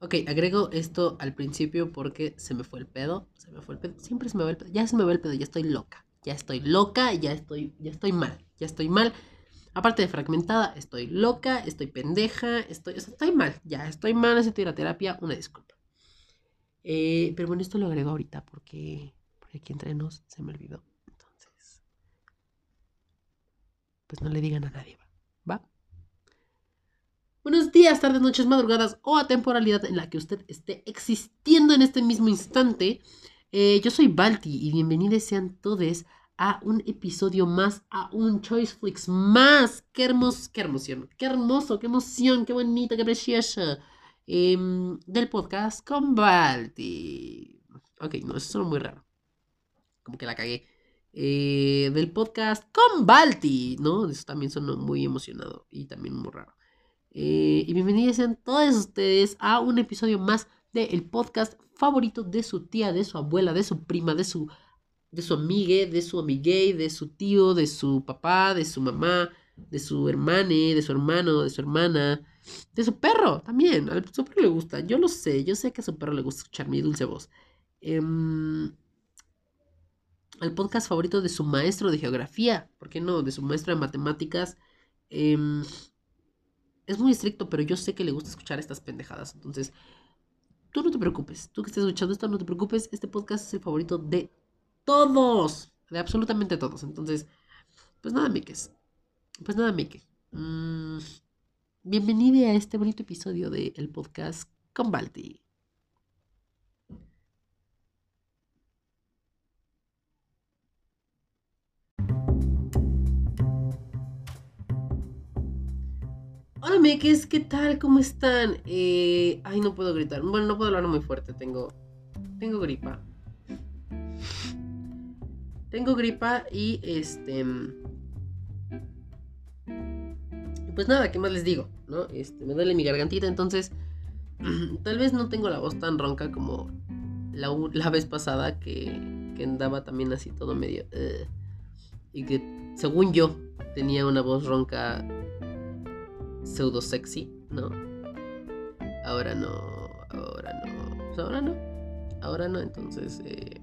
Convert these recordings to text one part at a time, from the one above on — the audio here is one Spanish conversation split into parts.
Ok, agrego esto al principio porque se me fue el pedo. Se me fue el pedo. Siempre se me va el pedo. Ya se me va el pedo. Ya estoy loca. Ya estoy loca. Ya estoy, ya estoy mal. Ya estoy mal. Aparte de fragmentada, estoy loca. Estoy pendeja. Estoy, estoy mal. Ya estoy mal. Necesito ir a terapia. Una disculpa. Eh, pero bueno, esto lo agrego ahorita porque, porque aquí entre nos se me olvidó. Entonces, pues no le digan a nadie. ¿Va? Buenos días, tardes, noches, madrugadas o a temporalidad en la que usted esté existiendo en este mismo instante. Eh, yo soy Balti y bienvenidos sean todos a un episodio más, a un Choice Flix más. ¡Qué hermoso, qué emoción! ¡Qué hermoso, qué emoción, qué bonito, qué precioso! Em, del podcast con Balti. Ok, no, eso suena muy raro. Como que la cagué. Eh, del podcast con Balti, ¿no? Eso también sonó muy emocionado y también muy raro. Eh, y bienvenidos sean todos ustedes a un episodio más del podcast favorito de su tía, de su abuela, de su prima, de su, de su amigue, de su amigue, de su tío, de su papá, de su mamá, de su hermane, de su hermano, de su hermana, de su perro también. A su perro le gusta, yo lo sé, yo sé que a su perro le gusta escuchar mi dulce voz. el em, podcast favorito de su maestro de geografía, ¿por qué no? De su maestro de matemáticas. Eh, es muy estricto, pero yo sé que le gusta escuchar estas pendejadas. Entonces, tú no te preocupes. Tú que estés escuchando esto, no te preocupes. Este podcast es el favorito de todos. De absolutamente todos. Entonces, pues nada, Mikes. Pues nada, Mike. Mm, bienvenido a este bonito episodio del podcast con Balti. Hola, Meques, ¿qué tal? ¿Cómo están? Eh, ay, no puedo gritar. Bueno, no puedo hablar muy fuerte. Tengo, tengo gripa. Tengo gripa y este. Pues nada, ¿qué más les digo? ¿No? Este, me duele mi gargantita, entonces. Tal vez no tengo la voz tan ronca como la, vez pasada que, que, andaba también así todo medio. Eh, y que, según yo, tenía una voz ronca pseudo sexy, ¿no? Ahora no, ahora no, pues ahora no, ahora no, entonces, eh,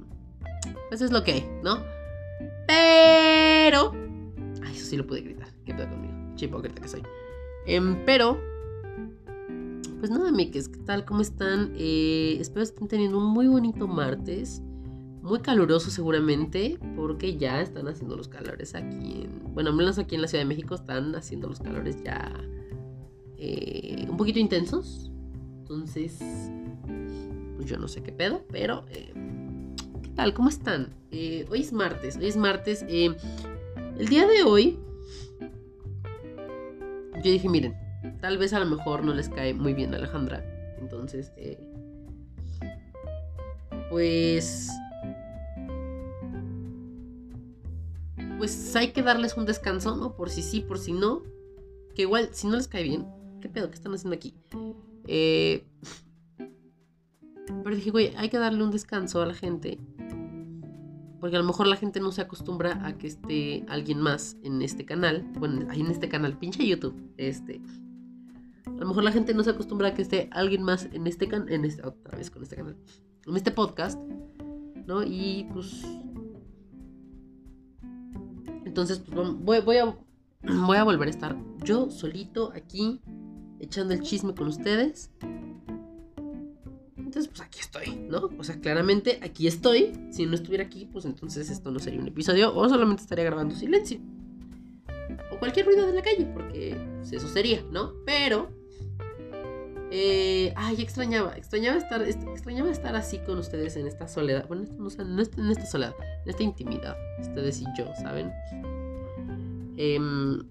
pues es lo que hay, ¿no? Pero, ay, eso sí lo pude gritar, qué pedo conmigo, hipócrita que soy. Em, pero, pues nada, miques, ¿qué tal? ¿Cómo están? Eh, espero estén teniendo un muy bonito martes. Muy caluroso seguramente, porque ya están haciendo los calores aquí en... Bueno, al menos aquí en la Ciudad de México están haciendo los calores ya eh, un poquito intensos. Entonces, pues yo no sé qué pedo, pero eh, ¿qué tal? ¿Cómo están? Eh, hoy es martes, hoy es martes. el día de hoy, yo dije, miren, tal vez a lo mejor no les cae muy bien Alejandra. Entonces, pues... Pues hay que darles un descanso, ¿no? Por si sí, por si no. Que igual, si no les cae bien, ¿qué pedo? ¿Qué están haciendo aquí? Eh, pero dije, güey, hay que darle un descanso a la gente. Porque a lo mejor la gente no se acostumbra a que esté alguien más en este canal. Bueno, en este canal, pinche YouTube. Este. A lo mejor la gente no se acostumbra a que esté alguien más en este canal. En este, otra vez con este canal. En este podcast. ¿No? Y pues. Entonces, pues voy, a, voy a volver a estar yo solito aquí echando el chisme con ustedes. Entonces, pues aquí estoy, ¿no? O sea, claramente aquí estoy. Si no estuviera aquí, pues entonces esto no sería un episodio o solamente estaría grabando silencio. O cualquier ruido de la calle, porque pues, eso sería, ¿no? Pero... Eh, ay, extrañaba, extrañaba estar, extrañaba estar así con ustedes en esta soledad. Bueno, no, en esta soledad, en esta intimidad, ustedes y yo, ¿saben? Em,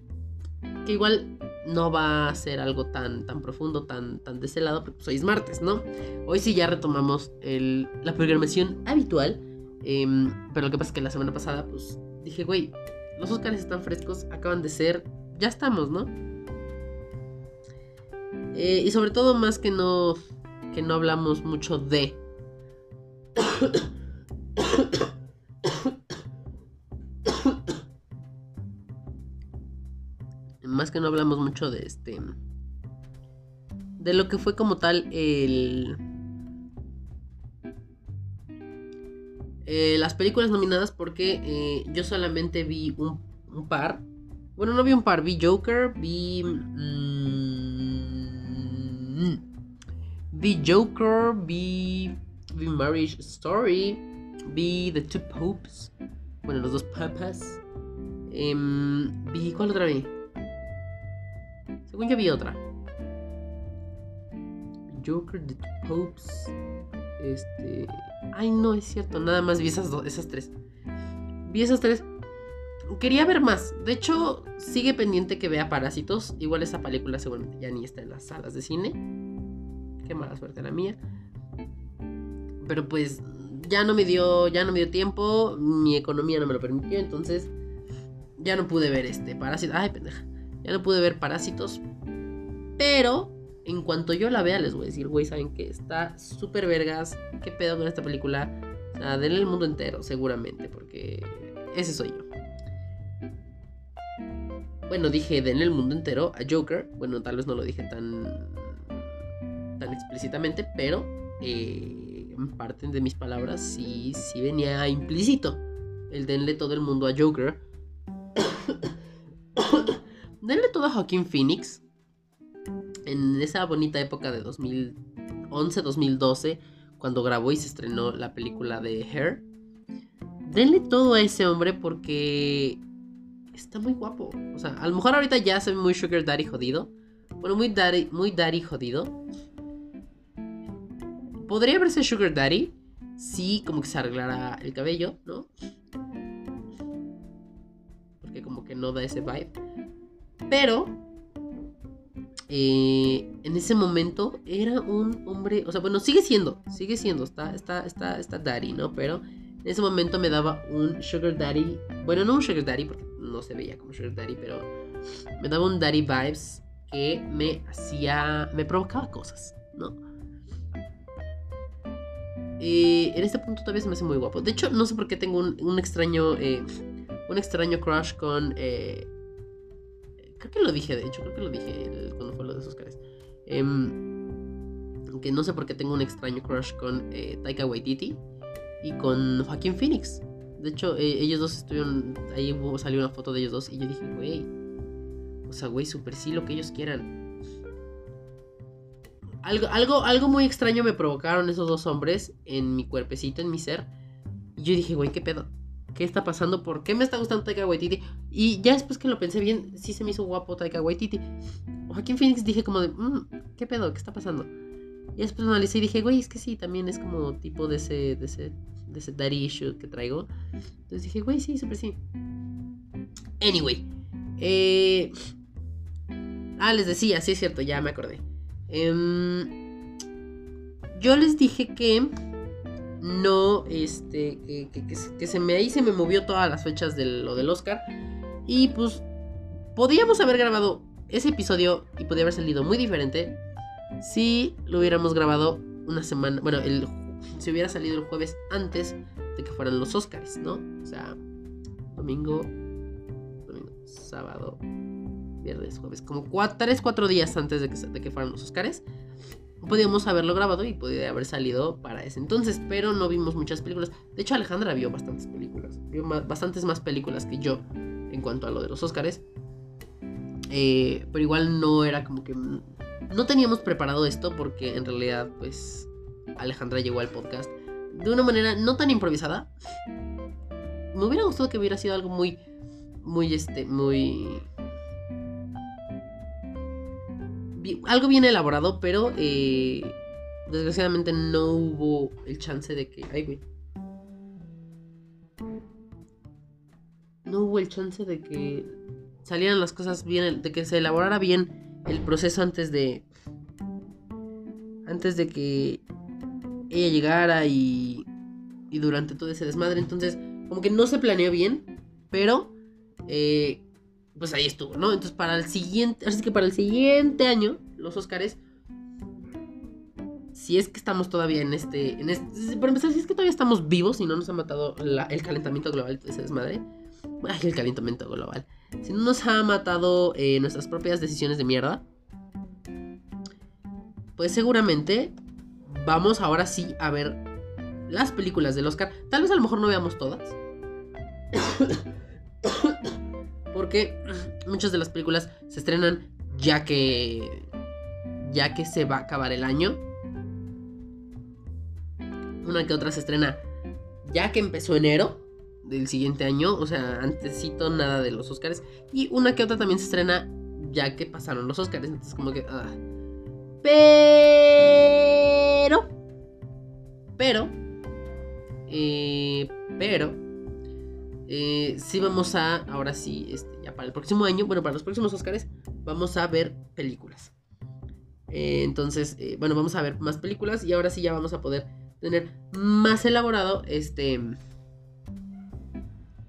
que igual no va a ser algo tan, tan profundo, tan, tan de ese lado, porque pues hoy es martes, ¿no? Hoy sí ya retomamos la programación habitual, em, pero lo que pasa es que la semana pasada, pues dije, güey, los Oscars están frescos, acaban de ser, ya estamos, ¿no? Eh, y sobre todo más que no, que no hablamos mucho de... más que no hablamos mucho de este de lo que fue como tal el... Eh, las películas nominadas porque eh, yo solamente vi un, par. Bueno, no vi un par, vi Joker, vi... Mm, vi Joker, vi, vi Marriage Story, vi The Two Popes, bueno, los dos papas. Em, vi, ¿cuál otra vi? Según yo vi otra. Joker, Two Popes. Este. Ay, no, es cierto. Nada más vi esas dos, esas tres. Vi esas tres. Quería ver más. De hecho, sigue pendiente que vea Parásitos. Igual esa película seguramente ya ni está en las salas de cine. Qué mala suerte la mía. Pero pues ya no me dio, ya no me dio tiempo. Mi economía no me lo permitió. Entonces ya no pude ver este Parásitos. Ay, pendeja. Ya no pude ver Parásitos. Pero en cuanto yo la vea, les voy a decir, güey, saben que está súper vergas. ¿Qué pedo con esta película? O sea, denle el mundo entero, seguramente, porque ese soy yo. Bueno, dije denle el mundo entero a Joker. Bueno, tal vez no lo dije tan, tan explícitamente, pero eh, en parte de mis palabras sí, sí venía implícito el denle todo el mundo a Joker. todo Joaquín Phoenix en esa bonita época de 2011-2012, cuando grabó y se estrenó la película de Hair. Denle todo a ese hombre porque está muy guapo. O sea, a lo mejor ahorita ya se ve muy sugar daddy jodido. Bueno, muy daddy, muy daddy jodido. Podría verse sugar daddy si como que se arreglara el cabello, ¿no? Porque como que no da ese vibe. Pero eh, en ese momento era un hombre, o sea, bueno, sigue siendo, sigue siendo, está, está, está, está daddy, ¿no? Pero en ese momento me daba un sugar daddy, bueno, no un sugar daddy, porque no se veía como sugar daddy, pero me daba un daddy vibes que me hacía, me provocaba cosas, ¿no? Eh, en este punto todavía se me hace muy guapo. De hecho, no sé por qué tengo un, extraño, eh, un extraño crush con Creo que lo dije, de hecho, creo que lo dije cuando fue lo de Oscars. Eh, no sé por qué tengo un extraño crush con eh, Taika Waititi y con Joaquín Phoenix. De hecho, eh, ellos dos estuvieron. Ahí salió una foto de ellos dos y yo dije, güey. O sea, güey, super sí, lo que ellos quieran. Algo, algo, algo muy extraño me provocaron esos dos hombres en mi cuerpecito, en mi ser. Y yo dije, güey, ¿qué pedo? ¿Qué está pasando? ¿Por qué me está gustando Taika Waititi? Y ya después que lo pensé bien, sí se me hizo guapo Taika Waititi. Joaquín Phoenix dije como de, mm, ¿qué pedo? ¿Qué está pasando? Y después analicé y dije, güey, es que sí, también es como tipo de ese, de ese, de ese daddy issue que traigo. Entonces dije, güey, sí, súper sí. Anyway. Eh... Ah, les decía, sí es cierto, ya me acordé. Em, yo les dije que no, este, que, se me ahí se me movió todas las fechas de lo del Oscar. Y pues podíamos haber grabado ese episodio y podría haber salido muy diferente si lo hubiéramos grabado una semana, bueno, el, si hubiera salido el jueves antes de que fueran los Oscars, ¿no? O sea, domingo, domingo, sábado, viernes, jueves, como 3, 4 días antes de que, de que fueran los Oscars podíamos haberlo grabado y podría haber salido para ese entonces, pero no vimos muchas películas. De hecho, Alejandra vio bastantes películas, vio bastantes más películas que yo en cuanto a lo de los Oscars. Eh, pero igual no era como que... No teníamos preparado esto porque en realidad, pues, Alejandra llegó al podcast de una manera no tan improvisada. Me hubiera gustado que hubiera sido algo muy, muy, este, muy algo bien elaborado, pero eh, desgraciadamente no hubo el chance de que... Ay. No hubo el chance de que salieran las cosas bien, de que se elaborara bien el proceso antes de... Antes de que ella llegara y, y durante todo ese desmadre. Entonces, como que no se planeó bien, pero eh, pues ahí estuvo, ¿no? Entonces para el siguiente, así que para el siguiente año, los Oscars, si es que estamos todavía en este, en este, por empezar, si es que todavía estamos vivos y no nos ha matado el calentamiento global ese desmadre, ay, el calentamiento global, si no nos ha matado eh, nuestras propias decisiones de mierda, pues seguramente vamos ahora sí a ver las películas del Oscar. Tal vez a lo mejor no veamos todas. Porque muchas de las películas se estrenan ya que ya que se va a acabar el año. Una que otra se estrena ya que empezó enero del siguiente año, o sea, antesito nada de los Oscars. Y una que otra también se estrena ya que pasaron los Oscars. Entonces, como que. Ah. Pero. Pero. Eh, pero. Eh, sí vamos a. Ahora sí, este, ya para el próximo año. Bueno, para los próximos Oscars. Vamos a ver películas. Eh, entonces, eh, bueno, vamos a ver más películas. Y ahora sí ya vamos a poder tener más elaborado este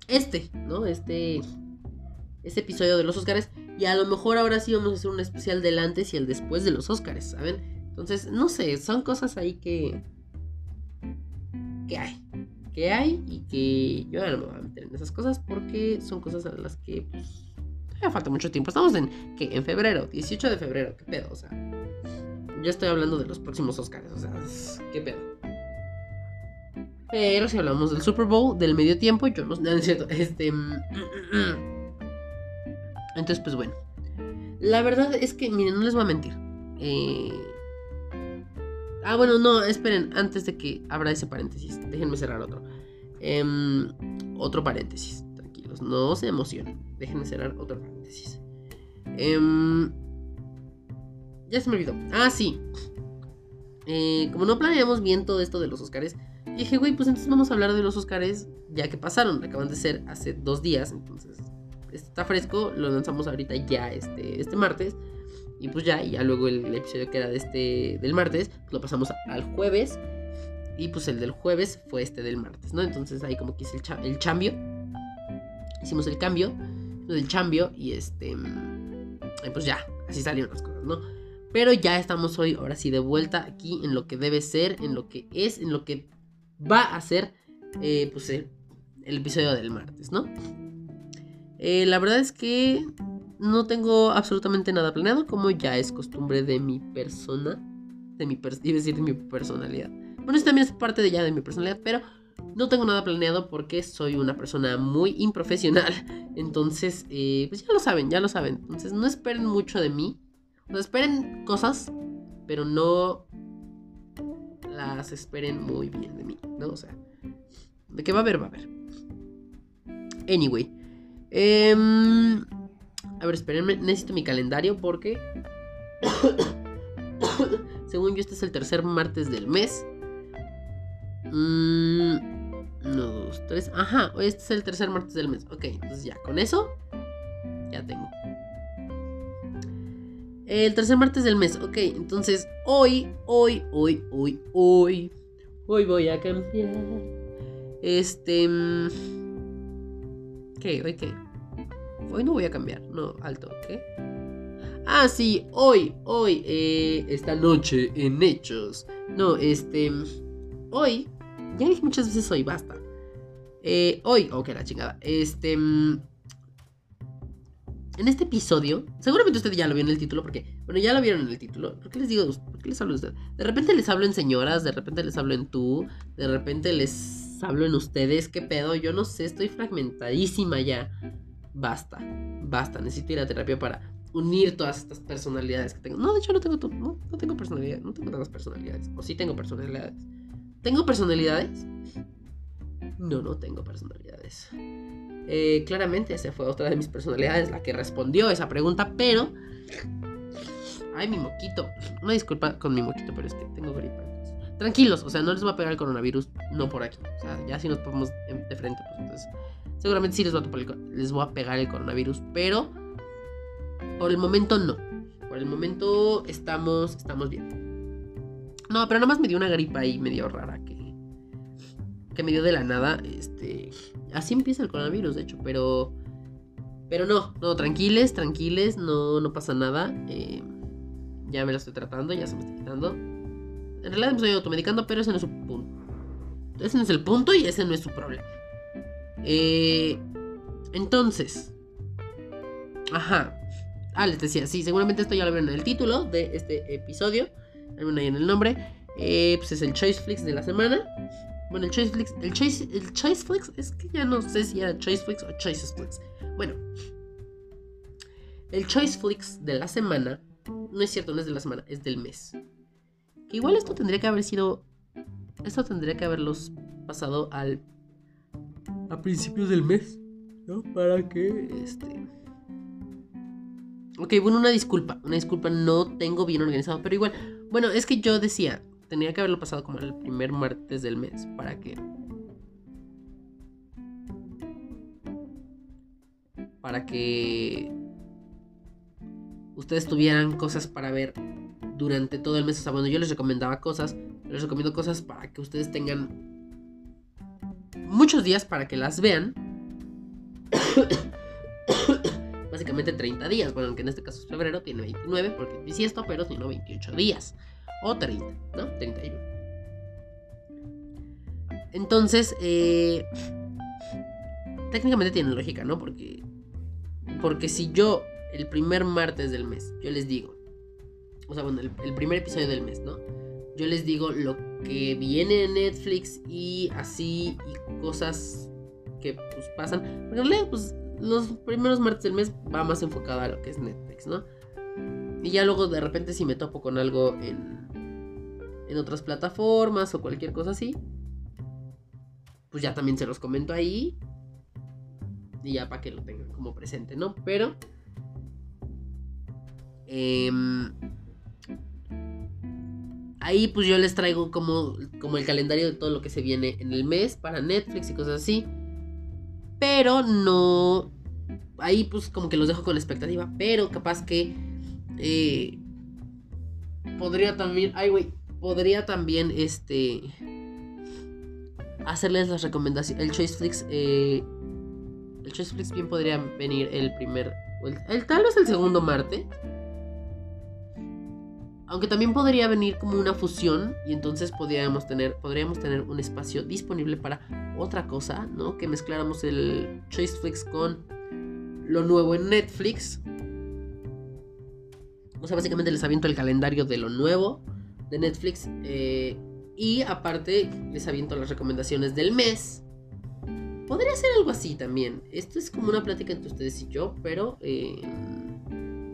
este, ¿no? Este, este episodio de los Oscars. Y a lo mejor ahora sí vamos a hacer un especial del antes y el después de los Oscars, ¿saben? Entonces, no sé, son cosas ahí que... que hay. Que hay y que yo ya no me voy a meter en esas cosas porque son cosas a las que pues, todavía falta mucho tiempo. Estamos en, ¿qué? En febrero, 18 de febrero, ¿qué pedo? O sea, yo estoy hablando de los próximos Oscars, o sea, ¿qué pedo? Pero si hablamos del Super Bowl, del medio tiempo, yo no, sé es cierto. Este. Mm, mm, mm. Entonces, pues bueno. La verdad es que, miren, no les voy a mentir. Eh... Ah, bueno, no, esperen, antes de que abra ese paréntesis, déjenme cerrar otro. Em, otro paréntesis, tranquilos, no se emocionen. Déjenme cerrar otro paréntesis. Em, ya se me olvidó. Ah, sí. Eh, como no planeamos bien todo esto de los Oscars, dije, güey, pues entonces vamos a hablar de los Oscars ya que pasaron. Acaban de ser hace dos días. Entonces, está fresco. Lo lanzamos ahorita ya este, este martes. Y pues ya, y ya luego el, episodio que era de este del martes, pues lo pasamos al jueves. Y pues el del jueves fue este del martes, ¿no? Entonces ahí como que hice el, el cambio. Hicimos el cambio. El cambio. Y este. Pues ya, así salieron las cosas, ¿no? Pero ya estamos hoy, ahora sí, de vuelta aquí en lo que debe ser, en lo que es, en lo que va a ser eh, pues, el, episodio del martes, ¿no? Eh, la verdad es que no tengo absolutamente nada planeado, como ya es costumbre de mi persona, de mi, decir, de mi personalidad. Bueno, esto también es parte de ya de mi personalidad, pero no tengo nada planeado porque soy una persona muy improfesional. Entonces, eh, pues ya lo saben, ya lo saben. Entonces, no esperen mucho de mí. No esperen cosas, pero no las esperen muy bien de mí, ¿no? O sea, de qué va a haber, va a haber. Anyway. Em, a ver, espérenme, necesito mi calendario porque... Según yo, este es el tercer martes del mes. Mm, uno, dos, tres. Ajá, este es el tercer martes del mes. Ok, entonces ya, con eso ya tengo. El tercer martes del mes, ok. Entonces, hoy, hoy, hoy, hoy, hoy. Hoy voy a cambiar. Este. Mm, ¿Qué? ¿Hoy qué? Hoy no voy a cambiar. No, alto, ¿qué? Ah, sí, hoy, hoy, eh, esta noche en Hechos. No, este. Hoy. Ya dije muchas veces hoy, basta. Eh, hoy, ok, la chingada. Este. En este episodio, seguramente usted ya lo vio en el título, porque, bueno, ya lo vieron en el título. ¿Por qué les digo, por qué les hablo de usted? De repente les hablo en señoras, de repente les hablo en tú, de repente les hablo en ustedes. ¿Qué pedo? Yo no sé, estoy fragmentadísima ya. Basta, basta, necesito ir a terapia para unir todas estas personalidades que tengo. No, de hecho no tengo, no, no tengo personalidad, no tengo tantas personalidades. O sí tengo personalidades. ¿Tengo personalidades? No, no tengo personalidades. Eh, claramente esa fue otra de mis personalidades la que respondió esa pregunta, pero... Ay, mi moquito. Una disculpa con mi moquito, pero es que tengo gripa. Tranquilos, o sea, no les va a pegar el coronavirus, no por aquí. O sea, ya si nos ponemos de frente, pues entonces... Seguramente sí les va, a les voy a pegar el coronavirus, pero... Por el momento no. Por el momento estamos, estamos bien. No, pero nada más me dio una gripa ahí medio rara que que me dio de la nada. Este, así empieza el coronavirus, de hecho, pero, pero no, no, tranquiles, tranquiles, no, no pasa nada. Eh, ya me lo estoy tratando, ya se me está quitando. En realidad me estoy automedicando, pero ese no es su punto. Ese no es el punto y ese no es su problema. Eh, entonces, ajá. Ah, les decía, sí, seguramente esto ya lo vieron en el título de este episodio. Hay en el nombre. Eh, pues es el Choice Flix de la semana. Bueno, el Choice Flix, el Choice, el Choice Flix es que ya no sé si era Choice Flix o Choice Flix. Bueno, el Choice Flix de la semana, no es cierto, no es de la semana, es del mes. Que igual esto tendría que haber sido, esto tendría que haberlos pasado al a principios del mes, ¿no? Para que este Ok, bueno, una disculpa, una disculpa, no tengo bien organizado, pero igual, bueno, es que yo decía, tenía que haberlo pasado como el primer martes del mes, para que... Para que ustedes tuvieran cosas para ver durante todo el mes. O sea, bueno, yo les recomendaba cosas, les recomiendo cosas para que ustedes tengan muchos días para que las vean. básicamente 30 días. Bueno, aunque en este caso es febrero, tiene 29 porque es esto, pero si no 28 días. O 30, ¿no? 31. Entonces, eh, técnicamente tiene lógica, ¿no? Porque, porque si yo el primer martes del mes, yo les digo, o sea, bueno, el, primer episodio del mes, ¿no? Yo les digo lo que viene en Netflix y así y cosas que pues pasan. En realidad, pues los primeros martes del mes va más enfocada a lo que es Netflix, ¿no? Y ya luego de repente si me topo con algo en, en otras plataformas o cualquier cosa así, pues ya también se los comento ahí. Y ya para que lo tengan como presente, ¿no? Pero... Em, ahí pues yo les traigo como, como el calendario de todo lo que se viene en el mes para Netflix y cosas así. Pero no. Ahí pues como que los dejo con la expectativa. Pero capaz que. Eh, podría también. Ay, güey. Podría también este. Hacerles las recomendaciones. El Choice Flix. Eh, el Choice Flix bien podría venir el primer. El, el tal vez el segundo martes. Aunque también podría venir como una fusión y entonces podríamos tener, podríamos tener un espacio disponible para otra cosa, ¿no? Que mezcláramos el Choiceflix con lo nuevo en Netflix. O sea, básicamente les aviento el calendario de lo nuevo de Netflix. Eh, y aparte les aviento las recomendaciones del mes. Podría ser algo así también. Esto es como una plática entre ustedes y yo, pero... Eh,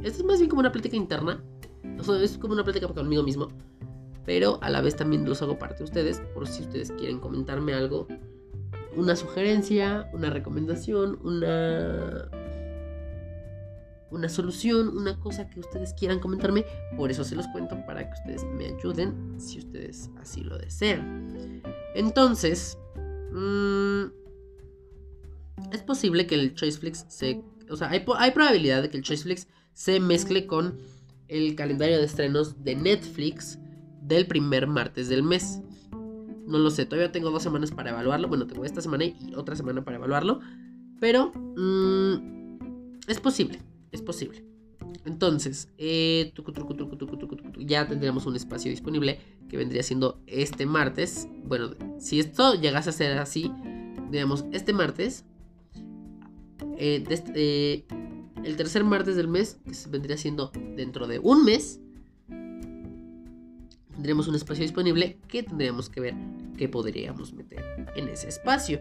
esto es más bien como una plática interna es como una plática conmigo mismo. Pero a la vez también los hago parte de ustedes. Por si ustedes quieren comentarme algo. Una sugerencia, una recomendación, una. Una solución, una cosa que ustedes quieran comentarme. Por eso se los cuento para que ustedes me ayuden si ustedes así lo desean. Entonces. Mmm, es posible que el Choiceflix se. O sea, hay, probabilidad de que el Choiceflix se mezcle con el calendario de estrenos de Netflix del primer martes del mes. No lo sé, todavía tengo dos semanas para evaluarlo. Bueno, tengo esta semana y otra semana para evaluarlo. Pero mm, es posible, es posible. Entonces, eh, ya tendríamos un espacio disponible que vendría siendo este martes. Bueno, si esto llegase a ser así, digamos, este martes, eh, eh, el tercer martes del mes, que se vendría siendo dentro de un mes, tendremos un espacio disponible que tendríamos que ver qué podríamos meter en ese espacio.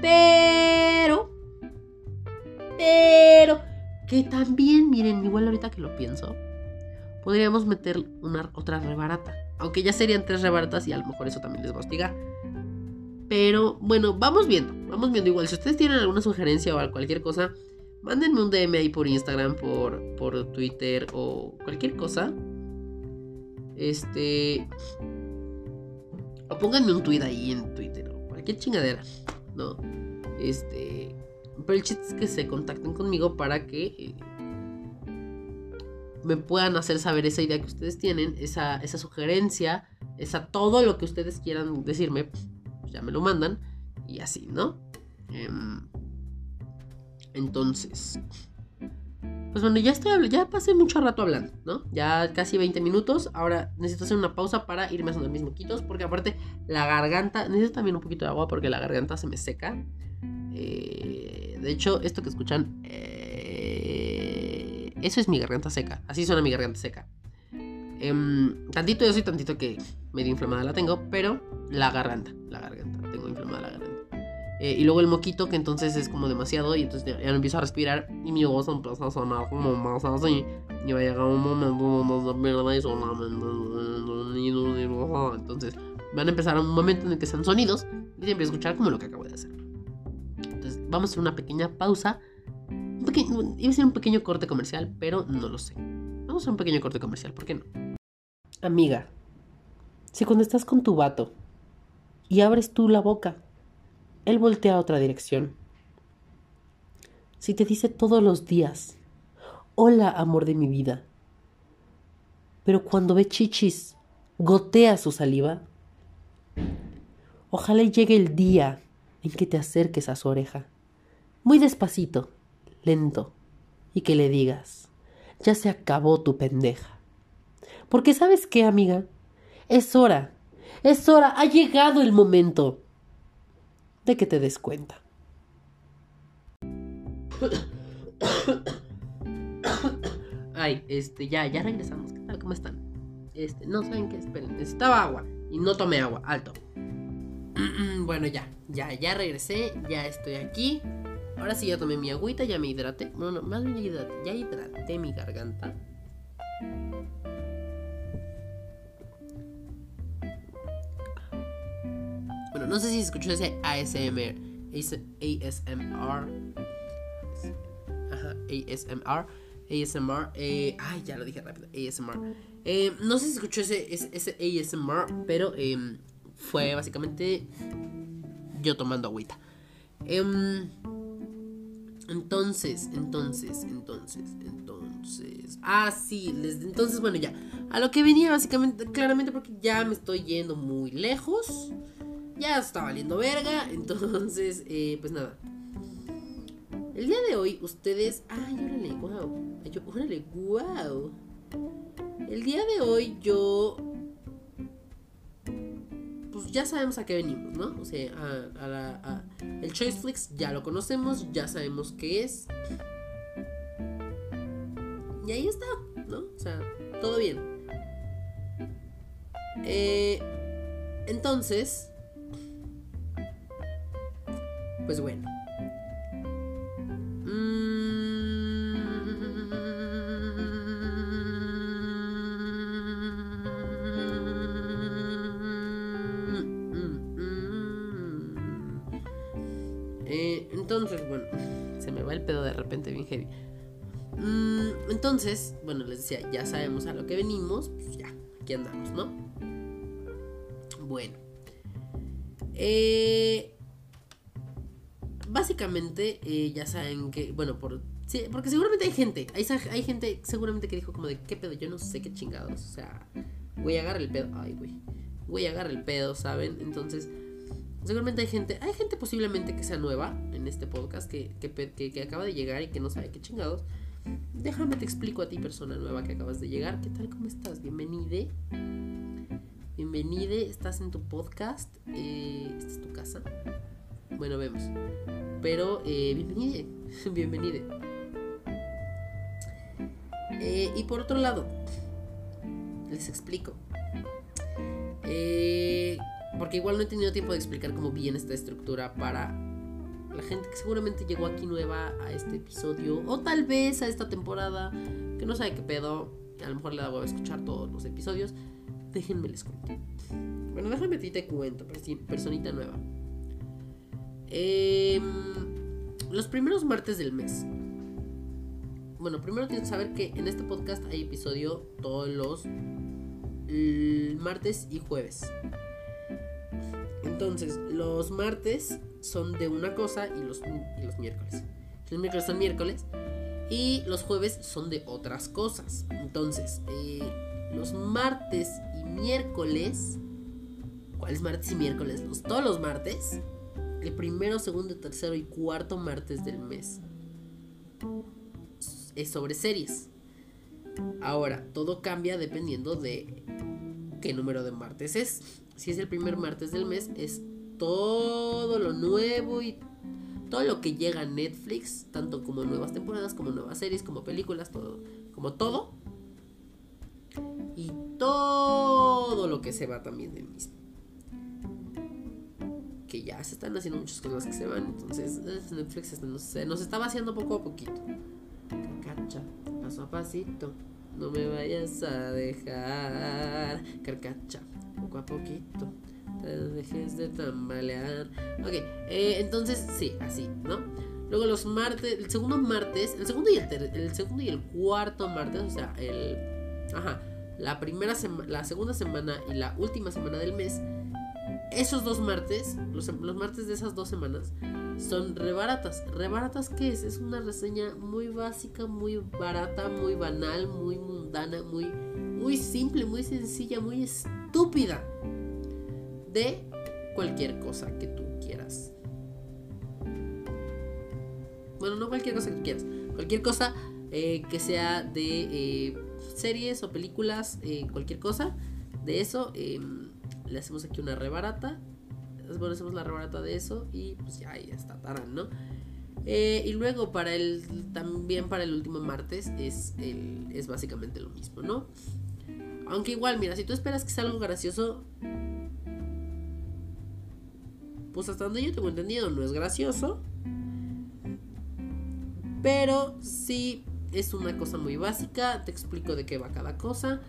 Pero, pero, que también, miren, igual ahorita que lo pienso, podríamos meter una otra rebarata. Aunque ya serían tres rebaratas y a lo mejor eso también les va a hostigar. Pero bueno, vamos viendo, vamos viendo igual. Si ustedes tienen alguna sugerencia o cualquier cosa, mándenme un DM ahí por Instagram, por, por Twitter o cualquier cosa. Este. O pónganme un tweet ahí en Twitter o cualquier chingadera, ¿no? Este. Pero el chiste es que se contacten conmigo para que eh, me puedan hacer saber esa idea que ustedes tienen, esa, esa sugerencia, esa todo lo que ustedes quieran decirme, pues ya me lo mandan y así, ¿no? Em, entonces, pues bueno, ya estoy ya pasé mucho rato hablando, ¿no? Ya casi 20 minutos. Ahora necesito hacer una pausa para irme a sonar mis moquitos. Porque aparte, la garganta. Necesito también un poquito de agua porque la garganta se me seca. Eh, de hecho, esto que escuchan. Eh, eso es mi garganta seca. Así suena mi garganta seca. Em, tantito yo soy tantito que medio inflamada la tengo, pero la garganta, la garganta, Eh, y luego el moquito, que entonces es como demasiado, y entonces ya, no empiezo a respirar y mi voz empieza a sonar como más así. Y va a llegar un momento donde se pierde y solamente. Entonces van a empezar un momento en el que sean sonidos y siempre escuchar como lo que acabo de hacer. Entonces vamos a hacer una pequeña pausa. Un pequeño, iba a ser un pequeño corte comercial, pero no lo sé. Vamos a un pequeño corte comercial, ¿por qué no? Amiga, si cuando estás con tu vato y abres tú la boca, él voltea a otra dirección. Si te dice todos los días, hola amor de mi vida, pero cuando ve chichis, gotea su saliva, ojalá llegue el día en que te acerques a su oreja, muy despacito, lento, y que le digas, ya se acabó tu pendeja. Porque sabes qué, amiga, es hora, es hora, ha llegado el momento de que te des cuenta. Ay, este, ya, ya regresamos. ¿Qué tal? ¿Cómo están? Este, no saben qué, esperen. Necesitaba agua y no tomé agua. Alto. bueno, ya, ya, ya regresé. Ya estoy aquí. Ahora sí ya tomé mi agüita, ya me hidraté. Bueno, no, más bien ya hidraté, ya hidraté mi garganta. No sé si escuchó ese ASMR. ASMR. Ajá, ASMR. ASMR. Eh, ay, ya lo dije rápido. ASMR. Eh, no sé si escuchó ese, ese, ASMR, pero em, fue básicamente yo tomando agüita. Em, entonces, entonces, entonces, entonces. Ah, sí, entonces, bueno, ya. A lo que venía básicamente, claramente porque ya me estoy yendo muy lejos ya está valiendo verga. Entonces, eh, pues nada. El día de hoy, ustedes. Ay, órale, wow. órale, wow. El día de hoy, yo. Pues ya sabemos a qué venimos, ¿no? O sea, a, la, el Choiceflix ya lo conocemos, ya sabemos qué es. Y ahí está, ¿no? O sea, todo bien. Eh, entonces, pues bueno. Eh, entonces, bueno, se me va el pedo de repente bien heavy. Mm, entonces, bueno, les decía, ya sabemos a lo que venimos, pues ya, aquí andamos, ¿no? Bueno. Eh, básicamente eh, ya saben que, bueno, por, porque seguramente hay gente, hay, hay gente seguramente que dijo como de, ¿qué pedo? Yo no sé qué chingados, o sea, voy a agarrar el pedo, ay, güey, voy a agarrar el pedo, ¿saben? Entonces, seguramente hay gente, hay gente posiblemente que sea nueva en este podcast, que, que, acaba de llegar y que no sabe qué chingados. Déjame te explico a ti, persona nueva que acabas de llegar. ¿Qué tal? ¿Cómo estás? Bienvenide. Bienvenide, estás en tu podcast. Eh, esta es tu casa. Bueno, vemos. Pero eh, bienvenide, bienvenide. Eh, y por otro lado, les explico. Eh, porque igual no he tenido tiempo de explicar cómo viene esta estructura para la gente que seguramente llegó aquí nueva a este episodio o tal vez a esta temporada que no sabe qué pedo. A lo mejor le da a escuchar todos los episodios. Déjenme les cuento. Bueno, déjame te cuento, personita nueva. Em, los primeros martes del mes. Bueno, primero tienes que saber que en este podcast hay episodio todos los martes y jueves. Entonces, los martes son de una cosa y los, los miércoles. Los miércoles son miércoles y los jueves son de otras cosas. Entonces, eh, los martes y miércoles. ¿Cuáles martes y miércoles? Los, todos los martes el primero, segundo, tercero y cuarto martes del mes. Es sobre series. Ahora, todo cambia dependiendo de qué número de martes es. Si es el primer martes del mes, es todo lo nuevo y todo lo que llega a Netflix, tanto como nuevas temporadas, como nuevas series, como películas, todo, como todo. Y todo lo que se va también del mismo. Ya se están haciendo muchas cosas que se van, entonces Netflix se nos está vaciando poco a poquito. Carcacha, paso a pasito, no me vayas a dejar. Carcacha, poco a poquito, te dejes de tambalear. Ok, eh, entonces sí, así, ¿no? Luego los martes, el segundo martes, el segundo y el, el segundo y el cuarto martes, o sea, el ajá, la primera semana, la segunda semana y la última semana del mes, esos dos martes, los, martes de esas dos semanas, son rebaratas. ¿Rebaratas qué es? Es una reseña muy básica, muy barata, muy banal, muy mundana, muy, muy simple, muy sencilla, muy estúpida. De cualquier cosa que tú quieras. Bueno, no cualquier cosa que tú quieras. Cualquier cosa eh, que sea de eh, series o películas, eh, cualquier cosa. De eso, em, le hacemos aquí una rebarata. Bueno, hacemos la rebarata de eso y pues ya ahí está, tarán, ¿no? y luego para el también para el último martes es, es básicamente lo mismo, ¿no? Aunque igual, mira, si tú esperas que sea algo gracioso, pues hasta donde yo tengo entendido no es gracioso. Pero sí es una cosa muy básica, te explico de qué va cada cosa.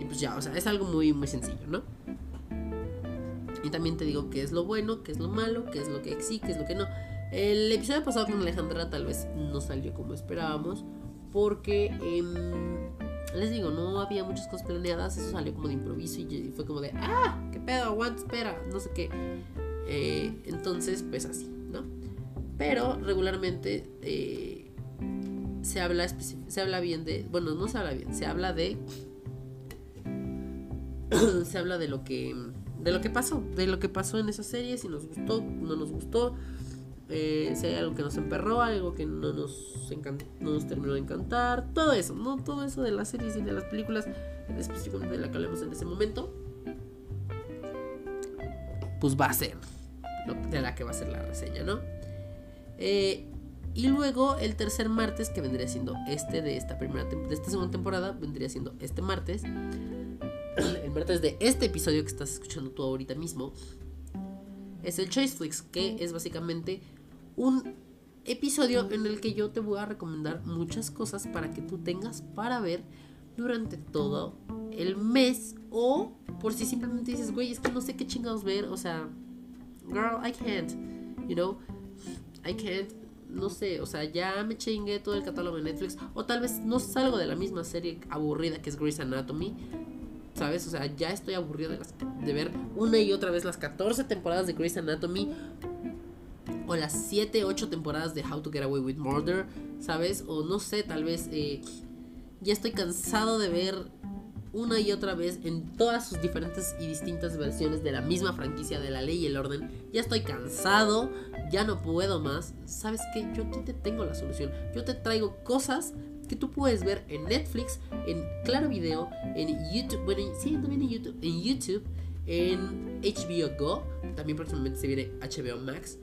Y pues ya, o sea, es algo muy, muy sencillo, ¿no? Y también te digo qué es lo bueno, qué es lo malo, qué es lo que sí, qué es lo que no. El episodio pasado con Alejandra tal vez no salió como esperábamos. Porque, em, les digo, no había muchas cosas planeadas. Eso salió como de improviso y fue como de, ah, qué pedo, aguanta, espera, no sé qué. Eh, entonces, pues así, ¿no? Pero regularmente eh, se, habla se habla bien de... Bueno, no se habla bien, se habla de... se habla de lo que... De lo que pasó, de lo que pasó en esa serie, si nos gustó, no nos gustó, eh, si hay algo que nos emperró, algo que no nos, no nos terminó de encantar, todo eso, ¿no? Todo eso de las series y de las películas, específicamente de la que hablemos en ese momento, pues va a ser de la que va a ser la reseña, ¿no? Eh, y luego el tercer martes, que vendría siendo este de esta primera de esta segunda temporada, vendría siendo este martes. El martes de este episodio que estás escuchando tú ahorita mismo. Es el Choice Flix, que es básicamente un episodio en el que yo te voy a recomendar muchas cosas para que tú tengas para ver durante todo el mes. O por si simplemente dices, güey, es que no sé qué chingados ver. O sea, girl, I can't. You know, I can't, no sé, o sea, ya me chingué todo el catálogo de Netflix. O tal vez no salgo de la misma serie aburrida que es Grey's Anatomy. ¿Sabes? O sea, ya estoy aburrido de, las, ver una y otra vez las 14 temporadas de Grey's Anatomy. O las 7, 8 temporadas de How to Get Away with Murder. ¿Sabes? O no sé, tal vez eh, ya estoy cansado de ver una y otra vez en todas sus diferentes y distintas versiones de la misma franquicia de la ley y el orden. Ya estoy cansado, ya no puedo más. ¿Sabes qué? Yo aquí te tengo la solución. Yo te traigo cosas que tú puedes ver en Netflix, en Claro Video, en YouTube, bueno, sí, también en YouTube, en YouTube, en HBO Go, también próximamente se viene HBO Max,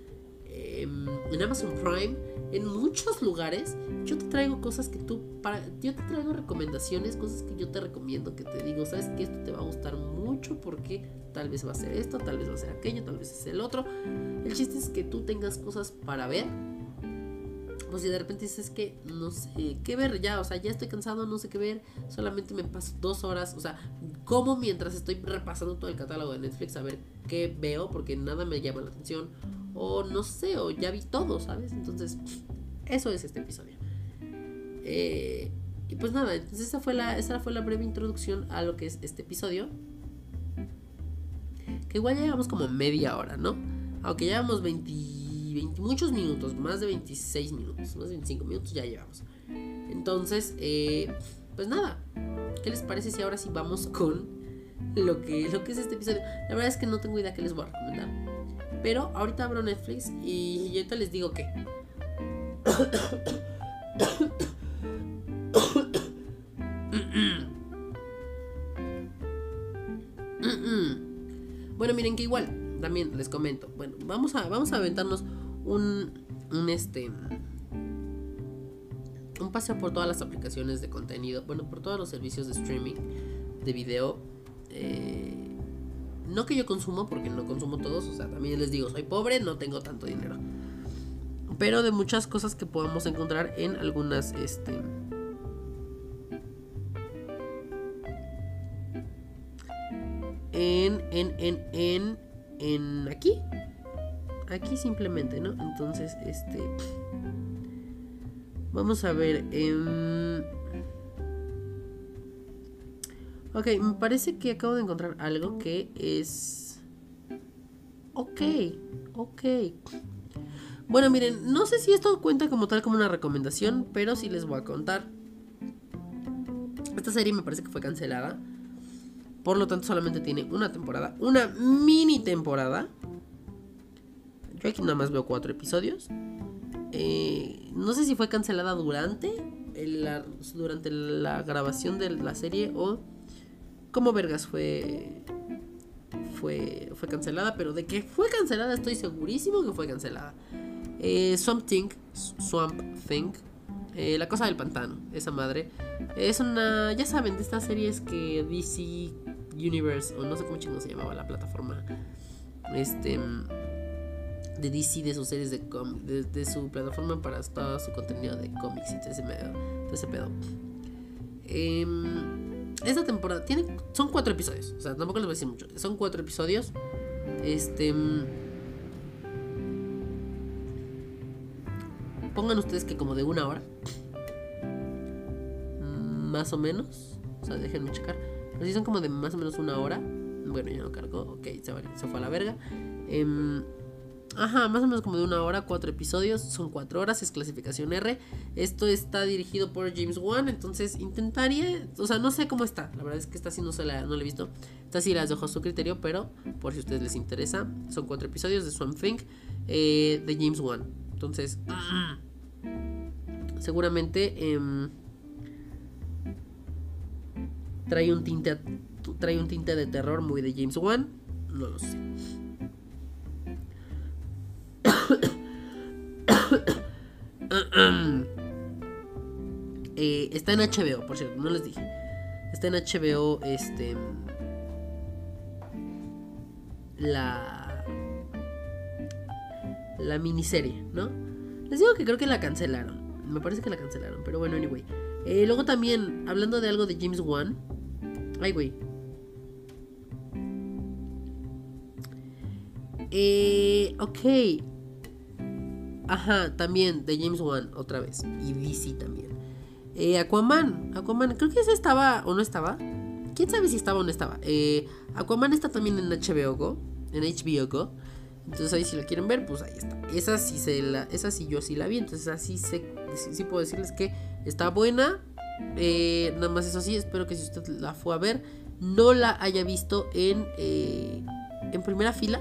em, en Amazon Prime en muchos lugares. Yo te traigo cosas que tú para yo te traigo recomendaciones cosas que yo te recomiendo que te digo sabes que esto te va a gustar mucho porque tal vez va a ser esto tal vez va a ser aquello tal vez es el otro el chiste es que tú tengas cosas para ver pues si de repente dices que no sé qué ver ya, o sea, ya estoy cansado, no sé qué ver, solamente me paso dos horas, o sea, como mientras estoy repasando todo el catálogo de Netflix a ver qué veo, porque nada me llama la atención, o no sé, o ya vi todo, ¿sabes? Entonces, eso es este episodio. Eh, y pues nada, entonces esa fue, la, esa fue la breve introducción a lo que es este episodio. Que igual llevamos como media hora, ¿no? Aunque llevamos 20, 20, muchos minutos, más de 26 minutos, más de 25 minutos ya llevamos. Entonces, eh, pues nada, ¿qué les parece si ahora sí vamos con lo que, lo que es este episodio? La verdad es que no tengo idea qué les voy a recomendar. Pero ahorita abro Netflix y ahorita les digo que. bueno, miren que igual, también les comento. Bueno, vamos a, vamos a aventarnos un, un este. Un paseo por todas las aplicaciones de contenido, bueno, por todos los servicios de streaming de video. no que yo consumo, porque no consumo todos. O sea, también les digo, soy pobre, no tengo tanto dinero. Pero de muchas cosas que podamos encontrar en algunas, este... En, en, en, en, en aquí. Aquí simplemente, ¿no? Entonces, este... Vamos a ver. Eh, ok, me parece que acabo de encontrar algo que es... Ok, ok. Bueno, miren, no sé si esto cuenta como tal como una recomendación, pero sí les voy a contar. Esta serie me parece que fue cancelada. Por lo tanto, solamente tiene una temporada. Una mini temporada. Yo aquí nada más veo cuatro episodios. Eh, no sé si fue cancelada durante, la, durante la grabación de la serie o como vergas fue, fue, fue cancelada. Pero de que fue cancelada estoy segurísimo que fue cancelada. Eh, Swamp Thing, Swamp Thing, eh, La Cosa del Pantano, esa madre. Es una, ya saben, de estas series que DC Universe, o no sé cómo chingo se llamaba la plataforma, este, de DC, de sus series de cómics, de, su plataforma para todo su contenido de cómics y todo ese, todo ese pedo. Em, esta temporada tiene, son cuatro episodios, o sea, tampoco les voy a decir mucho, son cuatro episodios. Este... Pongan ustedes que como de una hora. Más o menos. O sea, déjenme checar. Pero si son como de más o menos una hora. Bueno, ya no cargó. Ok, se, fue a la verga. Em, ajá, más o menos como de una hora, cuatro episodios. Son cuatro horas, es clasificación R. Esto está dirigido por James Wan. Entonces intentaría. O sea, no sé cómo está. La verdad es que está así, no, la, no la he visto. Está así, las dejo a su criterio. Pero por si a ustedes les interesa, son cuatro episodios de Swamp Thing eh, de James Wan. Entonces. seguramente em, trae un tinte trae un tinte de terror muy de James Wan, no lo sé. Eh, está en HBO, por cierto, no les dije. Está en HBO, este. La. La miniserie, ¿no? Les digo que creo que la cancelaron. Me parece que la cancelaron, pero bueno, anyway. Eh, luego también, hablando de algo de James Wan. Ay, güey. Eh, ok. Ajá, también de James Wan, otra vez. Y DC también. Eh, Aquaman. Aquaman, creo que ese estaba o no estaba. ¿Quién sabe si estaba o no estaba? Eh, Aquaman está también en HBO Go. En HBO Go. Entonces ahí si la quieren ver, pues ahí está. Esa sí se la, esa sí yo sí la vi. Entonces así sí, sí puedo decirles que está buena. Eh, nada más eso sí, espero que si usted la fue a ver, no la haya visto en, eh, en primera fila.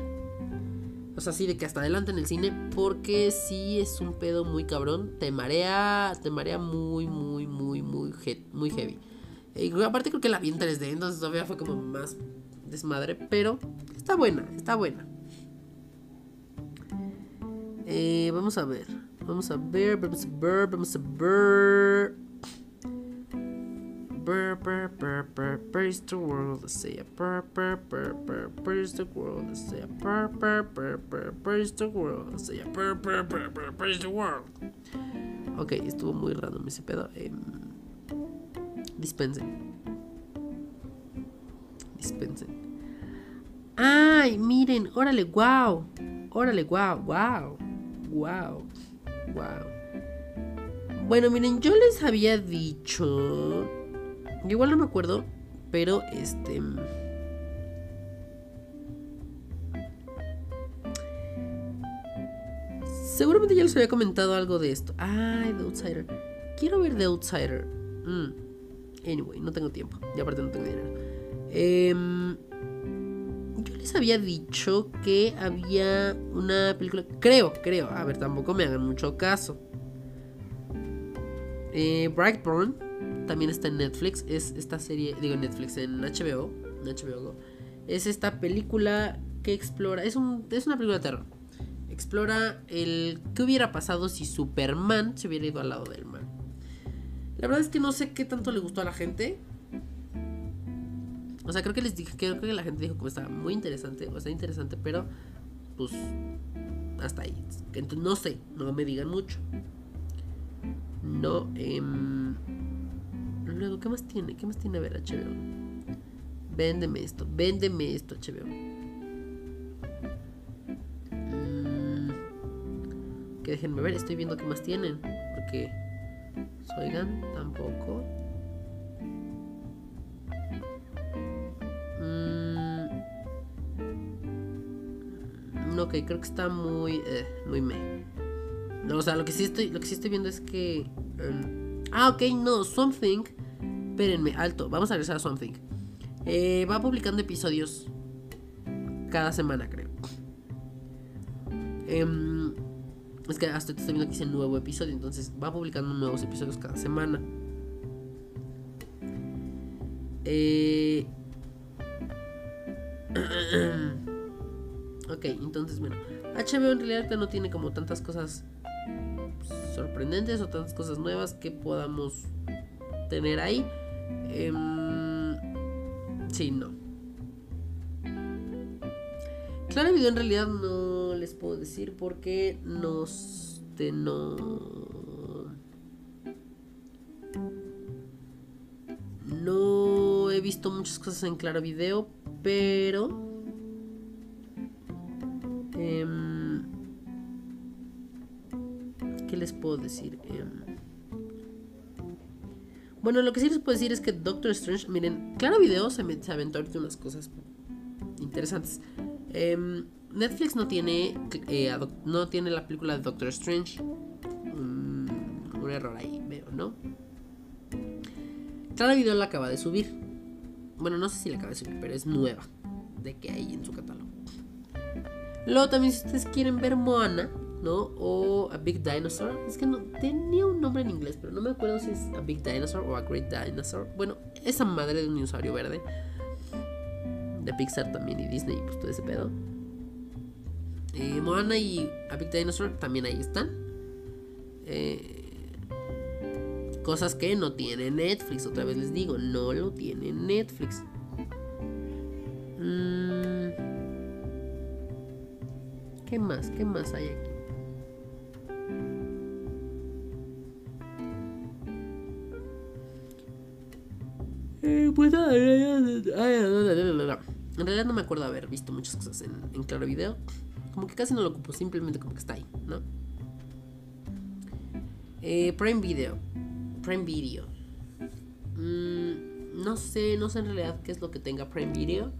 O sea, sí, de que hasta adelante en el cine. Porque sí es un pedo muy cabrón. Te marea. Te marea muy, muy, muy, muy, heavy. Y aparte creo que la vi en 3D. Entonces todavía fue como más desmadre. Pero está buena, está buena. Eh, vamos a ver. Vamos a ver, vamos a ver, vamos a ver. Burr, burr, burr, burr, burr the world, say a burr, burr, burr, burr, burr the world, say a burr, burr, burr, burr, burr the world, say a burr, burr, burr, burr, burr the world. Ok, estuvo muy random ese pedo. Eh, dispensen. Dispensen. ¡Ay, miren! ¡Órale, wow! ¡Órale, wow, wow! Wow. Wow. Bueno, miren, yo les había dicho. Igual no me acuerdo. Pero este. Seguramente ya les había comentado algo de esto. Ay, The Outsider. Quiero ver The Outsider. Mm. Anyway, no tengo tiempo. Y aparte no tengo dinero. Eh, les había dicho que había una película. Creo, creo. A ver, tampoco me hagan mucho caso. Eh, Brightburn también está en Netflix. Es esta serie, digo Netflix, en HBO. En HBO Es esta película que explora. Es, un, es una película de terror. Explora el qué hubiera pasado si Superman se hubiera ido al lado del mal. La verdad es que no sé qué tanto le gustó a la gente. O sea, creo que les dije, creo que la gente dijo que estaba muy interesante, o sea, interesante, pero pues hasta ahí. Entonces, no sé, no me digan mucho. No, eh, luego, ¿qué más tiene? ¿Qué más tiene a ver HBO? Véndeme esto, véndeme esto, HBO. Mm, que déjenme ver, estoy viendo qué más tienen. Porque, oigan, tampoco. ok, creo que está muy, eh, muy me. No, o sea, lo que sí estoy, lo que sí estoy viendo es que... Em, ah, ok, no, Something. Espérenme, alto, vamos a regresar a Something. Eh, va publicando episodios cada semana, creo. Em, es que hasta estoy viendo que hice nuevo episodio, entonces va publicando nuevos episodios cada semana. Eh... Ok, entonces, bueno, HBO en realidad no tiene como tantas cosas sorprendentes o tantas cosas nuevas que podamos tener ahí. Em, sí, no. Claro Video en realidad no les puedo decir porque nos de no no he visto muchas cosas en Claro Video, pero Em, ¿Qué les puedo decir? Em, bueno, lo que sí les puedo decir es que Doctor Strange, miren, claro video se, me, se aventó ahorita unas cosas interesantes. Em, Netflix no tiene eh, no tiene la película de Doctor Strange. un error ahí, veo, ¿no? Claro video la acaba de subir. Bueno, no sé si la acaba de subir, pero es nueva de que hay en su catálogo. Luego también si ustedes quieren ver Moana, O A Big Dinosaur. Es que no tenía un nombre en inglés, pero no me acuerdo si es A Big Dinosaur o A Great Dinosaur. Bueno, esa madre de un dinosaurio verde. De Pixar también y Disney, pues todo ese pedo. Eh, Moana y A Big Dinosaur también ahí están. Eh, cosas que no tiene Netflix. Otra vez les digo, no lo tiene Netflix. Mmm ¿Qué más? ¿Qué más hay aquí? Eh, pues, en realidad no me acuerdo haber visto muchas cosas en, Claro Video. Como que casi no lo ocupo, simplemente como que está ahí, ¿no? Eh, Prime Video. Prime Video. Mm, no sé, no sé en realidad qué es lo que tenga Prime Video.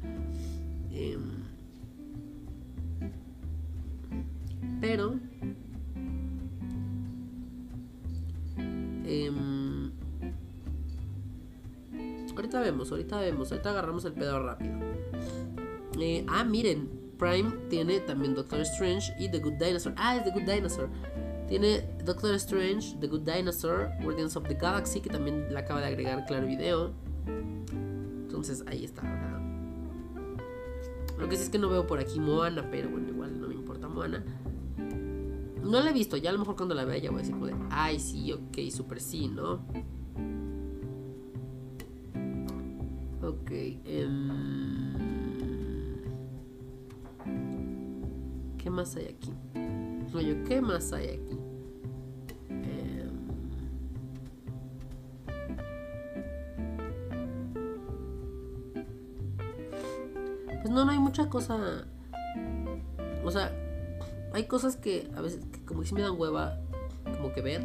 Ahorita vemos, ahorita agarramos el pedo rápido. Eh, ah, miren, Prime tiene también Doctor Strange y The Good Dinosaur. Ah, es The Good Dinosaur. Tiene Doctor Strange, The Good Dinosaur, Guardians of the Galaxy, que también le acaba de agregar Claro Video. Entonces ahí está. Lo que sí es que no veo por aquí Moana, pero bueno, igual no me importa Moana. No la he visto, ya a lo mejor cuando la vea ya voy a decir ay, sí, ok, super sí, ¿no? Más hay aquí? Oye, ¿qué más hay aquí? Em, pues no, no hay mucha cosa. O sea, hay cosas que a veces como que sí me dan hueva como que ver.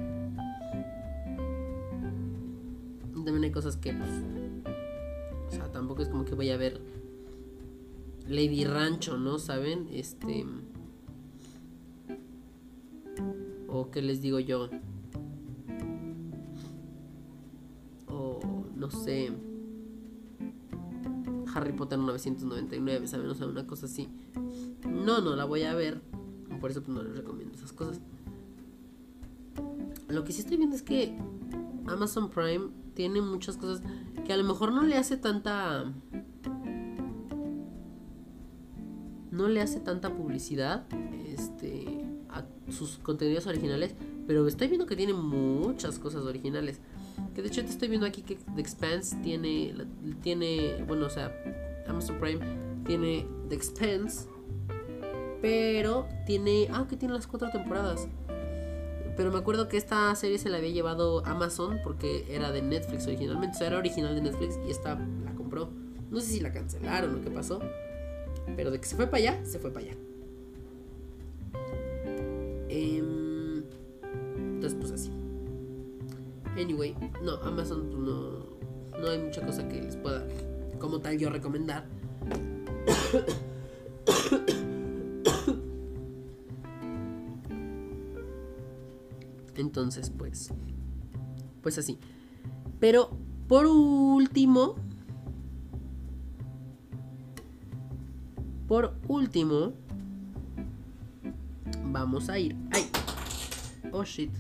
También hay cosas que pues, o sea, tampoco es como que vaya a ver Lady Rancho, ¿no? ¿Saben? Este qué les digo yo. O no sé. Harry Potter 999, ¿saben? O sea, una cosa así. No, no la voy a ver por eso pues, no les recomiendo esas cosas. Lo que sí estoy viendo es que Amazon Prime tiene muchas cosas que a lo mejor no le hace tanta no le hace tanta publicidad este sus contenidos originales, pero estoy viendo que tiene muchas cosas originales. Que de hecho te estoy viendo aquí que The Expanse tiene, tiene, bueno, o sea, Amazon Prime tiene The Expanse, pero tiene, ah, que tiene las cuatro temporadas. Pero me acuerdo que esta serie se la había llevado Amazon porque era de Netflix originalmente. O sea, era original de Netflix y esta la compró. No sé si la cancelaron o qué pasó. Pero de que se fue para allá, se fue para allá. Anyway, no, Amazon pues, no, no hay mucha cosa que les pueda, como tal, yo recomendar. Entonces, pues, pues así. Pero, por último, por último, vamos a ir. ¡Ay! Oh shit.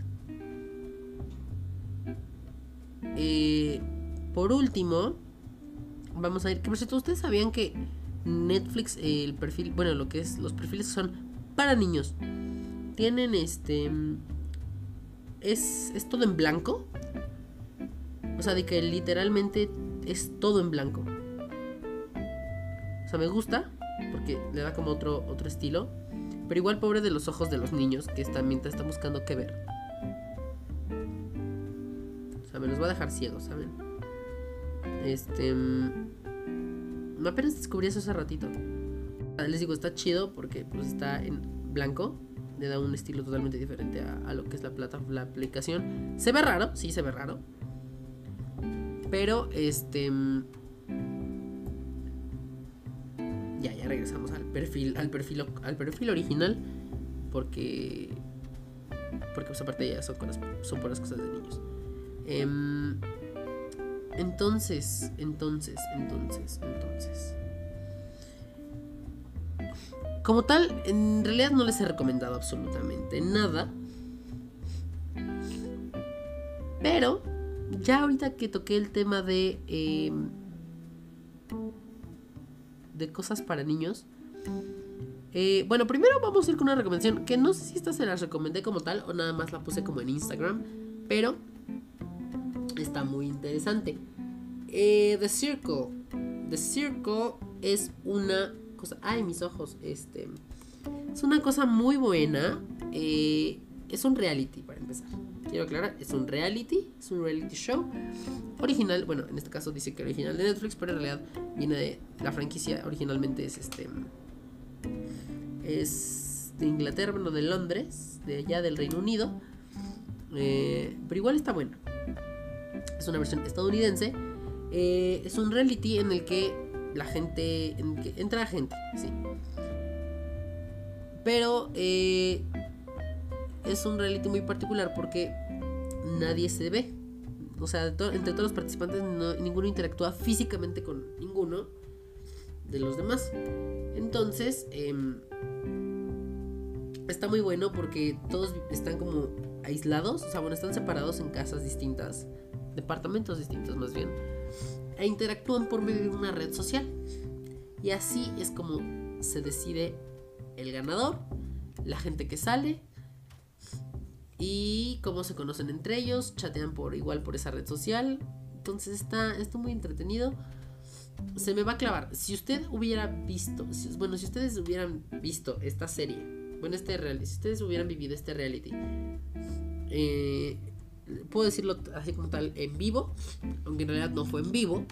Eh, por último, vamos a ir. Que por cierto, ustedes sabían que Netflix, el perfil, bueno, lo que es los perfiles son para niños. Tienen este. Es, es todo en blanco. O sea, de que literalmente es todo en blanco. O sea, me gusta porque le da como otro, otro estilo. Pero igual pobre de los ojos de los niños que están mientras están buscando qué ver. Me los va a dejar ciegos, ¿saben? Este... Mm, apenas descubrí eso hace ratito. Les digo, está chido porque pues está en blanco. Le da un estilo totalmente diferente a, lo que es la, plata, la aplicación. Se ve raro, sí se ve raro. Pero este... Mm, ya, ya regresamos al perfil, al perfil, al perfil original. Porque. Porque pues aparte ya son, cosas, son puras cosas de niños. Em, entonces, entonces, entonces, entonces. Como tal, en realidad no les he recomendado absolutamente nada. Pero, ya ahorita que toqué el tema de... Eh, de cosas para niños. Eh, bueno, primero vamos a ir con una recomendación que no sé si esta se la recomendé como tal o nada más la puse como en Instagram, pero muy interesante. Eh, The Circle. The Circle es una cosa... Ay, mis ojos. Este... Es una cosa muy buena. Eh, es un reality, para empezar quiero aclarar, es un reality, es un reality show original, bueno, en este caso dice que original de Netflix, pero en realidad viene de la franquicia, originalmente es este es de Inglaterra, bueno, de Londres, de allá del Reino Unido, eh, pero igual está bueno. Es una versión estadounidense, eh, es un reality en el que la gente, en que entra gente, sí. Pero eh, es un reality muy particular porque nadie se ve. O sea, entre todos los participantes ninguno interactúa físicamente con ninguno de los demás. Entonces, em, está muy bueno porque todos están como aislados, o sea, bueno, están separados en casas distintas, departamentos distintos más bien, e interactúan por medio de una red social. Y así es como se decide el ganador, la gente que sale y cómo se conocen entre ellos, chatean por igual por esa red social. Entonces está, está muy entretenido. Se me va a clavar. Si usted hubiera visto, bueno, si ustedes hubieran visto esta serie, bueno, este reality, si ustedes hubieran vivido este reality, eh, puedo decirlo así como tal en vivo, aunque en realidad no fue en vivo.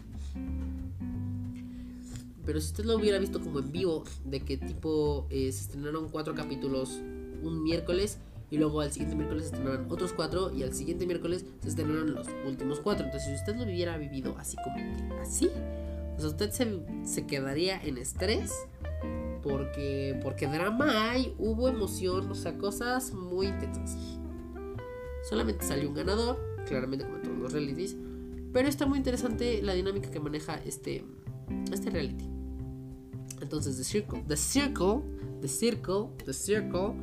Pero si usted lo hubiera visto como en vivo, de que tipo eh, se estrenaron cuatro capítulos un miércoles y luego al siguiente miércoles se estrenarán otros cuatro y al siguiente miércoles se estrenarán los últimos cuatro. Entonces, si usted lo hubiera vivido así como así, pues usted se, se quedaría en estrés porque, porque drama hay, hubo emoción, o sea, cosas muy intensas. Solamente salió un ganador, claramente como en todos los realities, pero está muy interesante la dinámica que maneja este, este reality. Entonces, The Circle, The Circle, The Circle, The Circle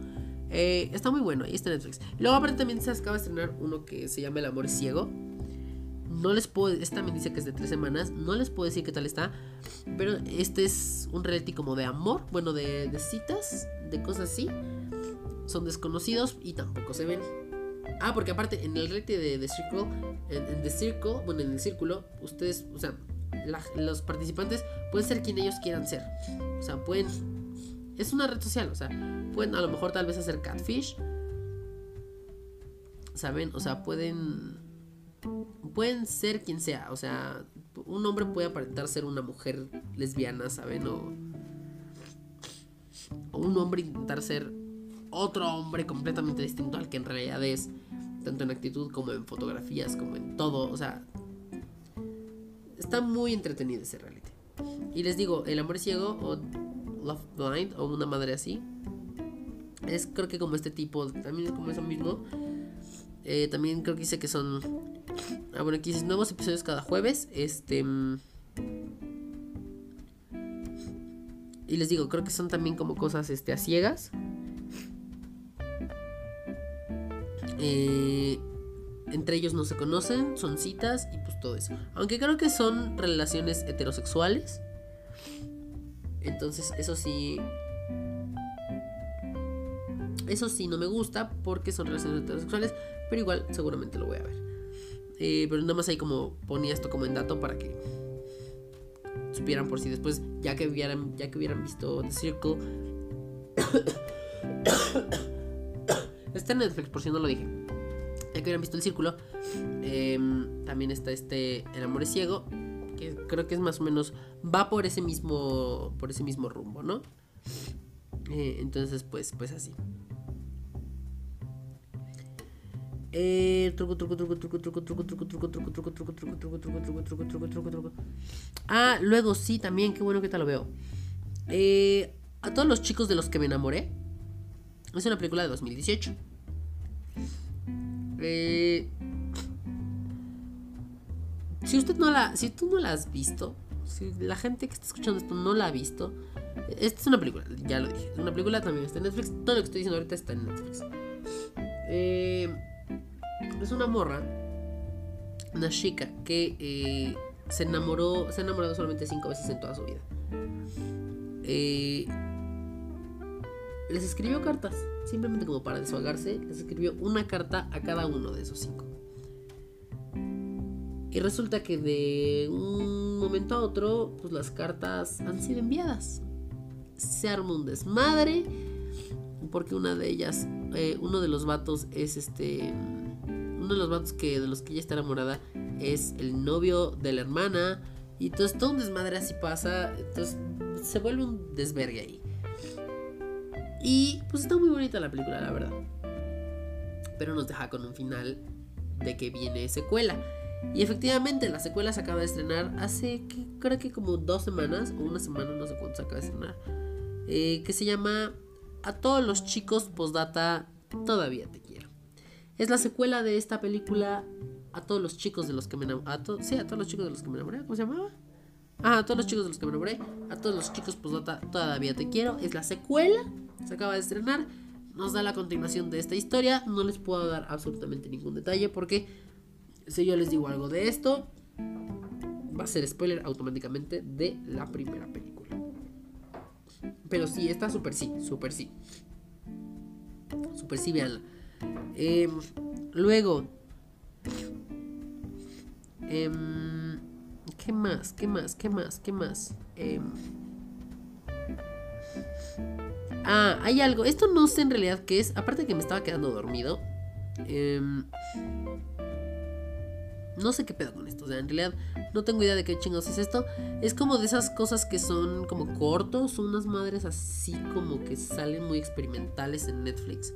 eh, está muy bueno, ahí está Netflix. Luego aparte también se acaba de estrenar uno que se llama El Amor Ciego. No les puedo, este también dice que es de tres semanas, no les puedo decir qué tal está, pero este es un reality como de amor, bueno, de, citas, de cosas así. Son desconocidos y tampoco se ven. Ah, porque aparte, en el reality de The Circle, en, The Circle, bueno, en el círculo, ustedes, o sea, los participantes pueden ser quien ellos quieran ser. O sea, pueden. Es una red social, o sea, pueden a lo mejor tal vez hacer catfish. ¿Saben? O sea, pueden. Pueden ser quien sea. O sea, un hombre puede aparentar ser una mujer lesbiana, ¿saben? O. O un hombre intentar ser otro hombre completamente distinto al que en realidad es, tanto en actitud como en fotografías, como en todo, o sea, está muy entretenido ese reality. Y les digo, El amor ciego o Love Blind o una madre así, es creo que como este tipo, también es como eso mismo. Eh, también creo que dice que son... Ah, bueno, aquí dice nuevos episodios cada jueves. Este... Mm, y les digo, creo que son también como cosas este, a ciegas. Eh, entre ellos no se conocen, son citas y pues todo eso. Aunque creo que son relaciones heterosexuales. Entonces eso sí... Eso sí no me gusta porque son relaciones heterosexuales, pero igual seguramente lo voy a ver. Eh, pero nada más ahí como ponía esto como en dato para que supieran por si después, ya que hubieran, ya que hubieran visto The Circle. Está en Netflix, por si no lo dije. Ya que hubieran visto el círculo. Em, también está este El amor es ciego. Que creo que es más o menos. Va por ese mismo. Por ese mismo rumbo, ¿no? entonces, pues, pues así. Truco, truco, truco, truco, truco, truco, truco, truco, truco, truco, truco, truco, truco, truco, truco, truco, truco, truco, truco. Ah, luego sí, también, qué bueno que te lo veo. a todos los chicos de los que me enamoré. Es una película de 2018. Eh, si usted no la, si tú no la has visto, si la gente que está escuchando esto no la ha visto, esta es una película, ya lo dije, es una película también está en Netflix. Todo lo que estoy diciendo ahorita está en Netflix. Eh, es una morra, una chica que eh, se enamoró, se ha enamorado solamente cinco veces en toda su vida. Eh, les escribió cartas, simplemente como para deshogarse, les escribió una carta a cada uno de esos cinco. Y resulta que de un momento a otro, pues las cartas han sido enviadas. Se arma un desmadre, porque una de ellas, eh, uno de los vatos es este, uno de los vatos que de los que ella está enamorada es el novio de la hermana. Y entonces todo un desmadre así pasa, entonces se vuelve un desvergue ahí. Y pues está muy bonita la película, la verdad. Pero nos deja con un final de que viene secuela. Y efectivamente la secuela se acaba de estrenar hace creo que como dos semanas o una semana, no sé cuánto se acaba de estrenar. Eh, que se llama A todos los chicos postdata todavía te. Es la secuela de esta película A todos los chicos de los que me enamoré. Sí, a todos los chicos de los que me enamoré. ¿Cómo se llamaba? Ah, a todos los chicos de los que me enamoré. A todos los chicos postdata todavía te quiero. Es la secuela se acaba de estrenar, nos da la continuación de esta historia. No les puedo dar absolutamente ningún detalle porque si yo les digo algo de esto, va a ser spoiler automáticamente de la primera película. Pero sí, está súper sí, súper sí. Súper sí, veanla. Em, luego, em, ¿qué más? ¿Qué más? ¿Qué más? ¿Qué más? Eh, Ah, hay algo. Esto no sé en realidad qué es. Aparte de que me estaba quedando dormido. Em, no sé qué pedo con esto. O sea, en realidad no tengo idea de qué chingos es esto. Es como de esas cosas que son como cortos. Unas madres así como que salen muy experimentales en Netflix.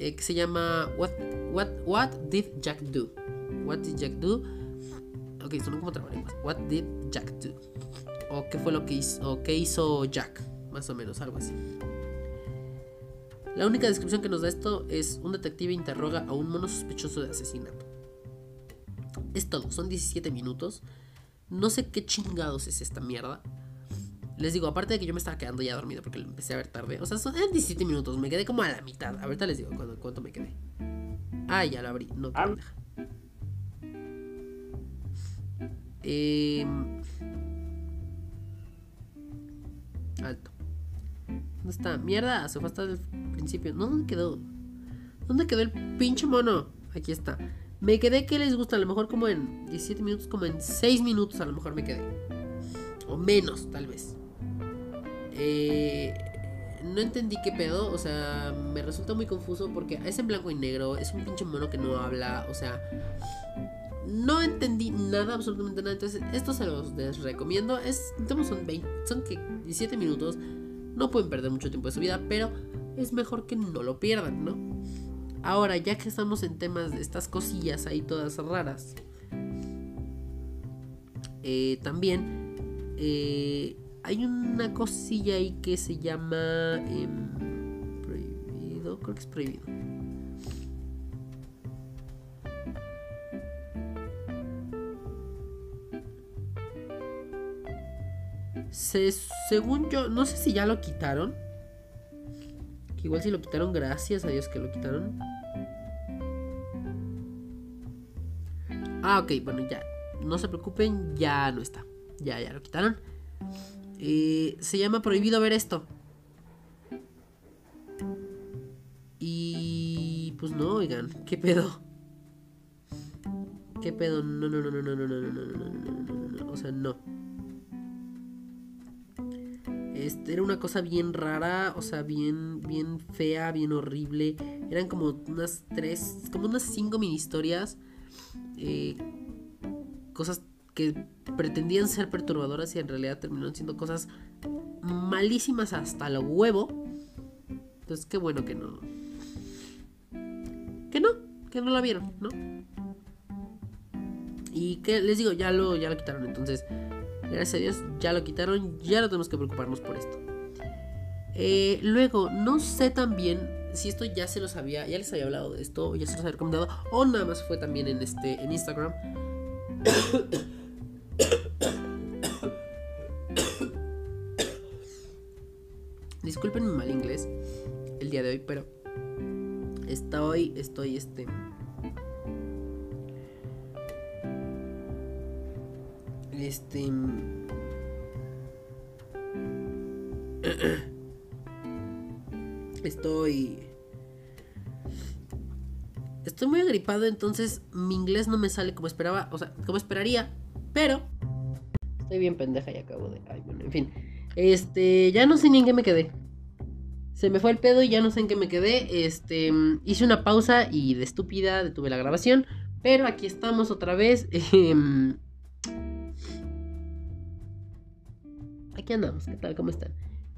Eh, que se llama What, What, What Did Jack Do? What Did Jack Do? Ok, son como trabalenguas. What Did Jack Do? O qué fue lo que hizo, o qué hizo Jack más o menos, algo así. La única descripción que nos da esto es un detective interroga a un mono sospechoso de asesinato. Es todo, son 17 minutos. No sé qué chingados es esta mierda. Les digo, aparte de que yo me estaba quedando ya dormido porque lo empecé a ver tarde. O sea, son 17 minutos, me quedé como a la mitad. Ahorita les digo cuánto, me quedé. Ah, ya lo abrí. No, ah. Eh, alto. ¿Dónde está? Mierda, se fue hasta el principio. No, ¿dónde quedó? ¿Dónde quedó el pinche mono? Aquí está. Me quedé que les gusta, a lo mejor como en 17 minutos, como en 6 minutos a lo mejor me quedé. O menos, tal vez. Eh, no entendí qué pedo, o sea, me resulta muy confuso porque es en blanco y negro, es un pinche mono que no habla, o sea, no entendí nada, absolutamente nada. Entonces, esto se los recomiendo. Es, son 20, son que 17 minutos. No pueden perder mucho tiempo de su vida, pero es mejor que no lo pierdan, ¿no? Ahora, ya que estamos en temas de estas cosillas ahí todas raras, eh, también eh, hay una cosilla ahí que se llama em, prohibido, creo que es prohibido. según yo, no sé si ya lo quitaron. Que igual si lo quitaron, gracias a Dios que lo quitaron. Ah, ok, bueno, ya. No se preocupen, ya no está. Ya, ya lo quitaron. Eh, se llama Prohibido ver esto. Y pues no, oigan, ¿qué pedo? ¿Qué pedo? No, no, no, no, no, no, no, no, no, no, no, no, o sea, no. Este, era una cosa bien rara, o sea, bien, bien fea, bien horrible. Eran como unas tres, como unas cinco mini historias. Eh, cosas que pretendían ser perturbadoras y en realidad terminaron siendo cosas malísimas hasta el huevo. Entonces, qué bueno que no. Que no, que no la vieron, ¿no? Y que les digo, ya lo, ya lo quitaron. Entonces, Gracias a Dios ya lo quitaron, ya no tenemos que preocuparnos por esto. Eh, luego, no sé también si esto ya se los había, ya les había hablado de esto, ya se los había recomendado, o nada más fue también en este, en Instagram. Disculpen mi mal inglés el día de hoy, pero estoy, estoy, este, Este. Estoy. Estoy muy agripado, entonces mi inglés no me sale como esperaba, o sea, como esperaría, pero. Estoy bien pendeja y acabo de. Ay, bueno, en fin. Este, ya no sé ni en qué me quedé. Se me fue el pedo y ya no sé en qué me quedé. Este, hice una pausa y de estúpida detuve la grabación. Pero aquí estamos otra vez. Em, aquí andamos, ¿qué tal? ¿Cómo están?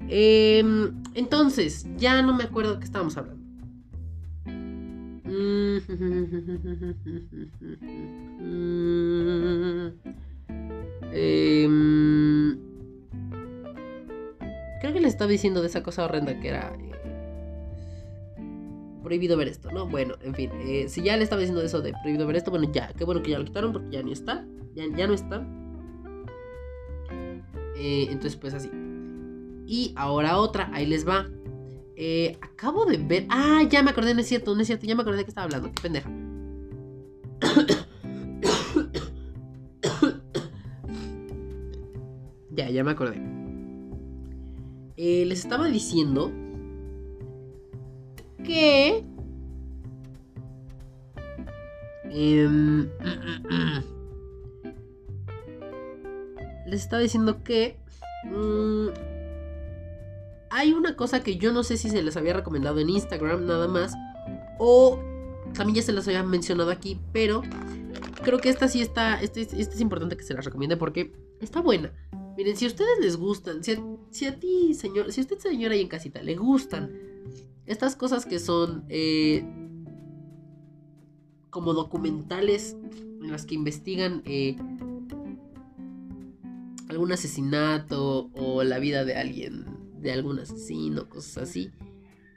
Em, entonces, ya no me acuerdo de qué estábamos hablando. Em, creo que le estaba diciendo de esa cosa horrenda que era eh, prohibido ver esto, ¿no? Bueno, en fin, eh, si ya le estaba diciendo eso de prohibido ver esto, bueno, ya, qué bueno que ya lo quitaron porque ya ni está, ya, no está. Eh, entonces, pues así. Y ahora otra, ahí les va. Acabo de ver. Ah, ya me acordé, no es cierto, no es cierto. Ya me acordé de que estaba hablando. Qué pendeja. Ya, ya me acordé. Eh, les estaba diciendo que. Eh, les estaba diciendo que... Mm, hay una cosa que yo no sé si se les había recomendado en Instagram nada más. O también ya se las había mencionado aquí. Pero creo que esta sí está... Esta, es importante que se las recomiende porque está buena. Miren, si a ustedes les gustan, si a, ti, señor, si a usted, señora, ahí en casita, le gustan estas cosas que son eh, como documentales en las que investigan eh, algún asesinato o la vida de alguien, de algún asesino, cosas así,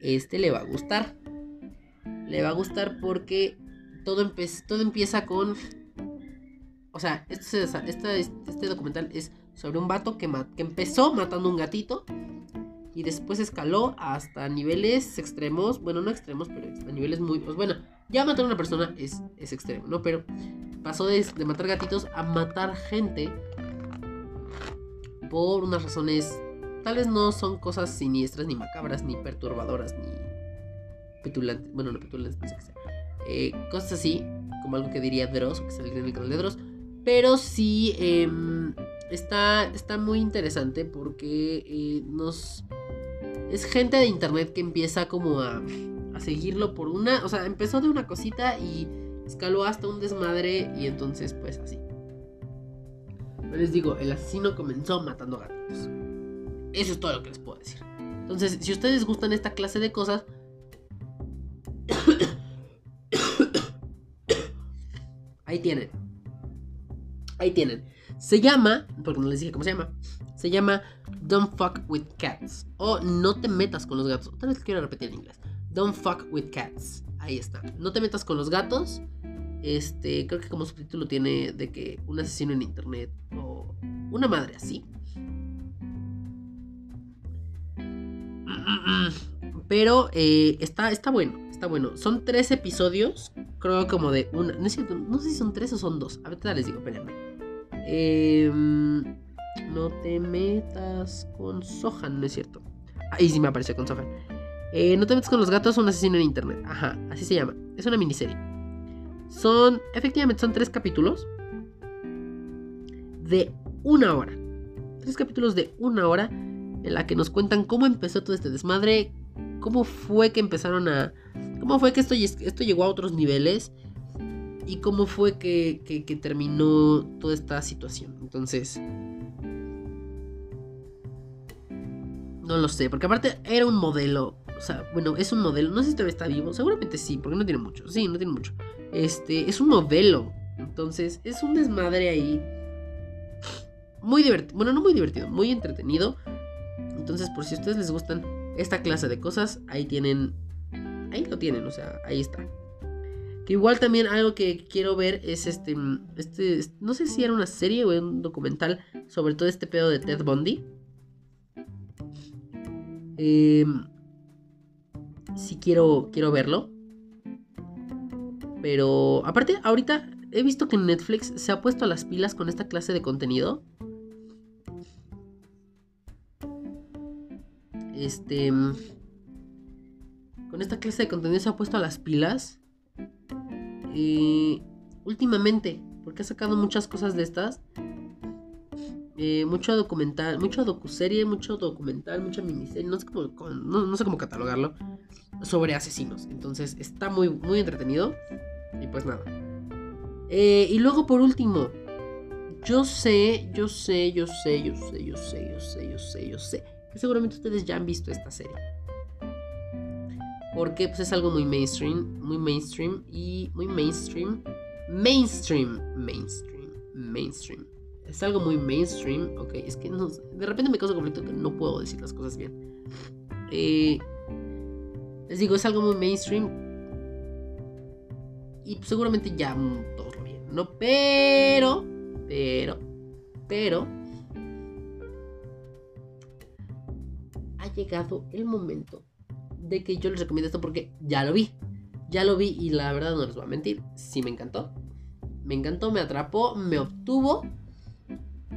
este le va a gustar. Le va a gustar porque todo, todo empieza con... O sea, este, este, documental es sobre un vato que, que empezó matando un gatito y después escaló hasta niveles extremos, bueno, no extremos, pero a niveles muy, pues bueno, ya matar a una persona es, es extremo, ¿no? Pero pasó de, de, matar gatitos a matar gente por unas razones tal vez no son cosas siniestras, ni macabras, ni perturbadoras, ni petulantes, bueno, no petulantes, no sé qué sea. Eh, cosas así, como algo que diría Dross, que saldría en el canal de Dross. Pero sí, em, está, está muy interesante porque eh, nos... Es gente de internet que empieza como a, a seguirlo por una... O sea, empezó de una cosita y escaló hasta un desmadre y entonces pues así. les digo, el asesino comenzó matando gatitos. Eso es todo lo que les puedo decir. Entonces, si ustedes gustan esta clase de cosas... Ahí tienen. Ahí tienen. Se llama, porque no les dije cómo se llama, se llama Don't Fuck with Cats. O No te metas con los gatos. Otra vez quiero repetir en inglés. Don't Fuck with Cats. Ahí está. No te metas con los gatos. Este, creo que como subtítulo tiene de que un asesino en internet o una madre así. Pero eh, está, está bueno, está bueno. Son tres episodios, creo como de una... No, sé si son tres o son dos. A ver, les digo, espérenme. Em, no te metas con Sohan, ¿no es cierto? Ahí sí me apareció con Sohan. Eh, no te metas con los gatos, un asesino en internet. Ajá, así se llama. Es una miniserie. Son, efectivamente, son tres capítulos de una hora. Tres capítulos de una hora en la que nos cuentan cómo empezó todo este desmadre, cómo fue que empezaron a... cómo fue que esto, esto llegó a otros niveles y cómo fue que, terminó toda esta situación. Entonces... No lo sé, porque aparte era un modelo. O sea, bueno, es un modelo. No sé si todavía está vivo. Seguramente sí, porque no tiene mucho. Sí, no tiene mucho. Este, es un modelo. Entonces, es un desmadre ahí. Muy divertido. Bueno, no muy divertido, muy entretenido. Entonces, por si a ustedes les gustan esta clase de cosas, ahí tienen. Ahí lo tienen, o sea, ahí está. Que igual también algo que quiero ver es este, este, no sé si era una serie o un documental sobre todo este pedo de Ted Bundy. Eh, sí quiero, quiero verlo. Pero aparte, ahorita he visto que Netflix se ha puesto a las pilas con esta clase de contenido. Este... Con esta clase de contenido se ha puesto a las pilas últimamente, porque ha sacado muchas cosas de estas. Eh, mucho documental, mucho docuserie, mucho documental, mucha miniserie, no sé cómo, no, sé cómo catalogarlo, sobre asesinos. Entonces está muy, muy entretenido. Y pues nada. Eh, y luego por último, yo sé, yo sé, yo sé, yo sé, yo sé, yo sé, yo sé, yo sé, que seguramente ustedes ya han visto esta serie. Porque pues es algo muy mainstream, muy mainstream y muy mainstream. Mainstream, mainstream, mainstream. Es algo muy mainstream, ok. Es que no, de repente me causa conflicto que no puedo decir las cosas bien. Eh, les digo, es algo muy mainstream. Y seguramente ya todos lo vieron, ¿no? Pero, pero, pero. Ha llegado el momento de que yo les recomiendo esto porque ya lo vi. Ya lo vi y la verdad no les voy a mentir. Sí me encantó. Me encantó, me atrapó, me obtuvo.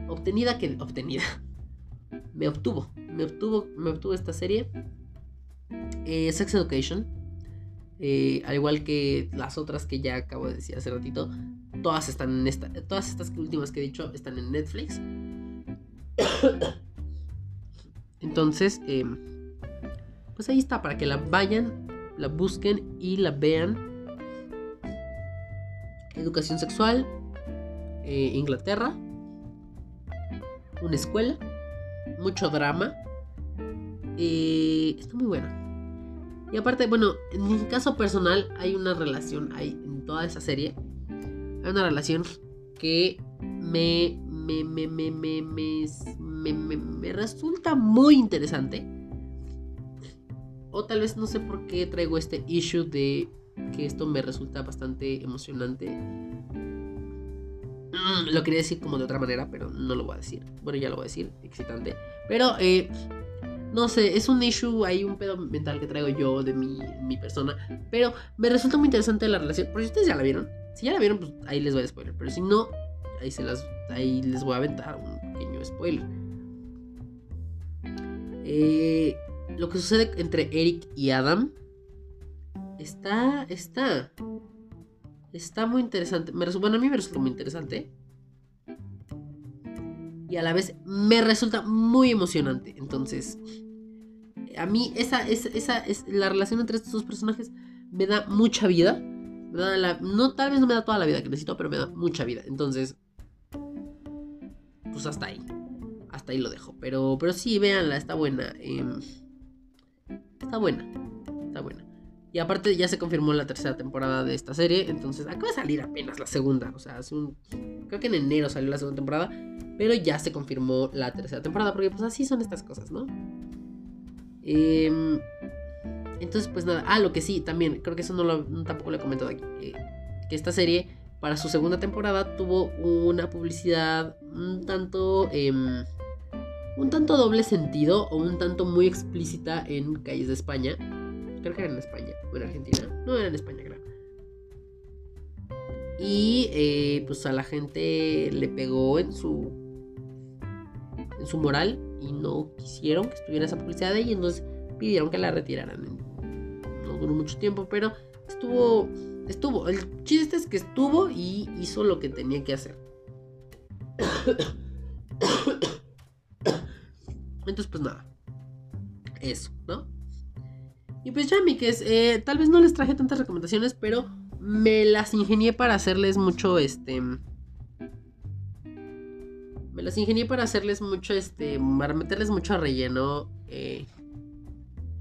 Obtenida que. Obtenida. Me obtuvo. Me obtuvo, me obtuvo esta serie. Eh, Sex Education. Eh, al igual que las otras que ya acabo de decir hace ratito. Todas están en esta. Todas estas últimas que he dicho están en Netflix. Entonces. Eh, pues ahí está, para que la vayan, la busquen y la vean. Educación sexual, eh, Inglaterra, una escuela, mucho drama. Eh, está muy buena. Y aparte, bueno, en mi caso personal hay una relación, hay en toda esa serie, hay una relación que me, me, me, me, me, me, me, me resulta muy interesante o tal vez no sé por qué traigo este issue de que esto me resulta bastante emocionante. Mm, lo quería decir como de otra manera, pero no lo voy a decir. Bueno, ya lo voy a decir, excitante. Pero, eh, no sé, es un issue, hay un pedo mental que traigo yo de mi, mi persona. Pero me resulta muy interesante la relación. Por si ustedes ya la vieron. Si ya la vieron, pues ahí les voy a spoiler. Pero si no, ahí, se las, ahí les voy a aventar un pequeño spoiler. Eh, lo que sucede entre Eric y Adam Está, está. Está muy interesante. Me bueno, a mí me resulta muy interesante. Y a la vez me resulta muy emocionante. Entonces, a mí esa, esa, es la relación entre estos dos personajes me da mucha vida. no, tal vez no me da toda la vida que necesito, pero me da mucha vida. Entonces, pues hasta ahí. Hasta ahí lo dejo. Pero, pero sí, véanla, está buena. Em, está buena. Está buena. Y aparte ya se confirmó la tercera temporada de esta serie. Entonces acaba de salir apenas la segunda. O sea, hace un... Creo que en enero salió la segunda temporada. Pero ya se confirmó la tercera temporada. Porque pues así son estas cosas, ¿no? Eh, entonces, pues nada. Ah, lo que sí, también. Creo que eso no lo, tampoco lo he comentado aquí. Eh, que esta serie, para su segunda temporada, tuvo una publicidad un tanto... Em, un tanto doble sentido o un tanto muy explícita en calles de España Creo que era en España. O en Argentina. No, era en España, creo. Y eh, pues a la gente le pegó en su. En su moral. Y no quisieron que estuviera esa publicidad ahí. Y entonces pidieron que la retiraran. No duró mucho tiempo, pero estuvo. Estuvo. El chiste es que estuvo y hizo lo que tenía que hacer. Entonces, pues nada. Eso, ¿no? Y pues ya, Mikes, eh, tal vez no les traje tantas recomendaciones, pero me las ingenié para hacerles mucho, este... Me las ingenié para hacerles mucho, este... Para meterles mucho relleno. Eh,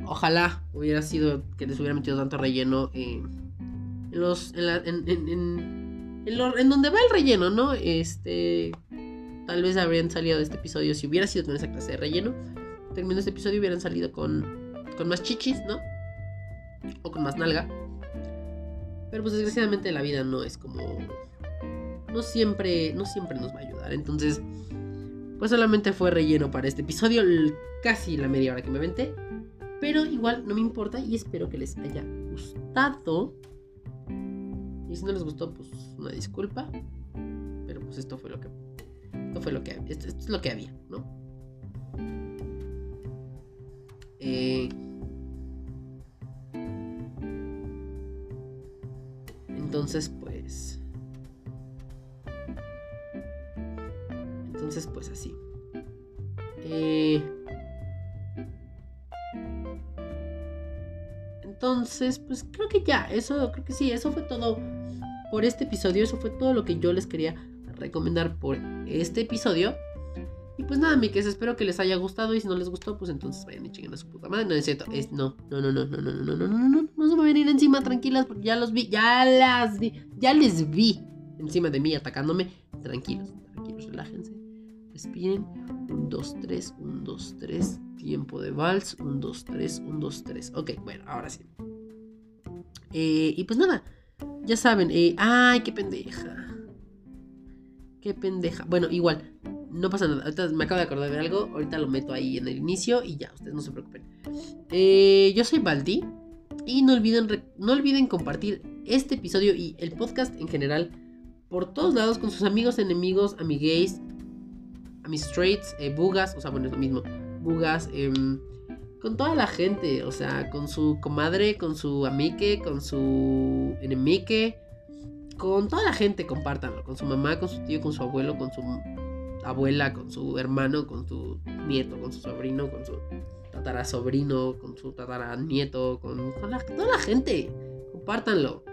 ojalá hubiera sido que les hubiera metido tanto relleno eh, en los... En, la, en, en, en, en, donde va el relleno, ¿no? Este... Tal vez habrían salido de este episodio si hubiera sido con esa clase de relleno. Terminando este episodio hubieran salido con con más chichis, ¿no? O con más nalga. Pero pues desgraciadamente la vida no es como... No siempre, no siempre nos va a ayudar. Entonces, pues solamente fue relleno para este episodio, casi la media hora que me venté. Pero igual no me importa y espero que les haya gustado. Y si no les gustó, pues una disculpa. Pero pues esto fue lo que. Fue lo que. Esto, esto es lo que había, ¿no? Eh. Entonces, pues... Entonces, pues así. Eh... Entonces, pues creo que ya, eso, creo que sí, eso fue todo por este episodio, eso fue todo lo que yo les quería recomendar por este episodio. Y pues nada, mi que espero que les haya gustado. Y si no les gustó, pues entonces vayan y chinguen a su puta madre. No es cierto. Es no, no, no, no, no, no, no, no, no, no, no, no se me van a ir encima, tranquilas, porque ya los vi, ya las vi, ya les vi encima de mí atacándome. Tranquilos, tranquilos, relájense. Respiren. 1, 2, 3, 1, 2, 3. Tiempo de vals. 1, 2, 3, 1, 2, 3. Ok, bueno, ahora sí. Eh, y pues nada, ya saben. Eh, ay, qué pendeja. Qué pendeja. Bueno, igual no pasa nada. Ahorita me acabo de acordar de algo. Ahorita lo meto ahí en el inicio y ya, ustedes no se preocupen. Eh, yo soy Baldi. Y no olviden, no olviden compartir este episodio y el podcast en general por todos lados con sus amigos, enemigos, amigues, amistrates, eh, bugas, o sea, bueno, es lo mismo, bugas, em, con toda la gente, o sea, con su comadre, con su amique, con su enemique, con toda la gente, compártanlo, con su mamá, con su tío, con su abuelo, con su abuela, con su hermano, con su nieto, con su sobrino, con su tatarasobrino, con su tataranieto, con, toda la gente. Compártanlo.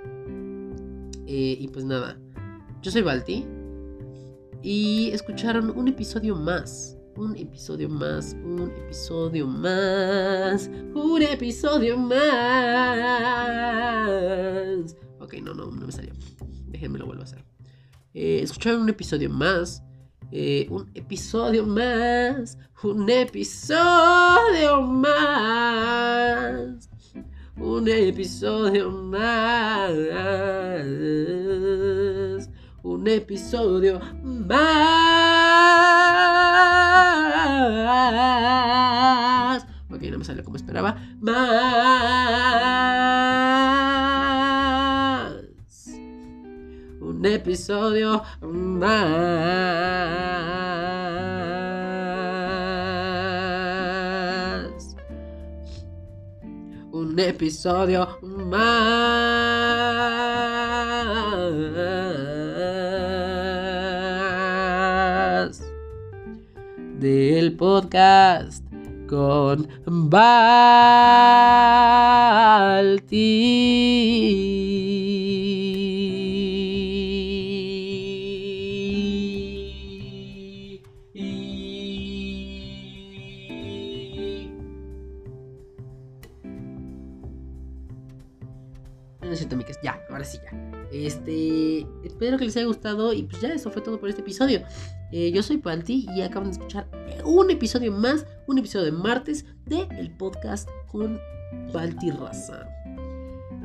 Eh, y pues nada, yo soy Balti. Y escucharon un episodio más. Un episodio más. Un episodio más. Un episodio más. Ok, no, no, no me salió. Déjenme lo vuelvo a hacer. Eh, escucharon un episodio más eh, un episodio más, un episodio más, un episodio más, un episodio más. Ok, no me salió como esperaba. Más. Un episodio más. un episodio más del podcast con. Eso fue todo por este episodio. Eh, yo soy Balti y acaban de escuchar un episodio más, un episodio de martes de el podcast con Balti Raza.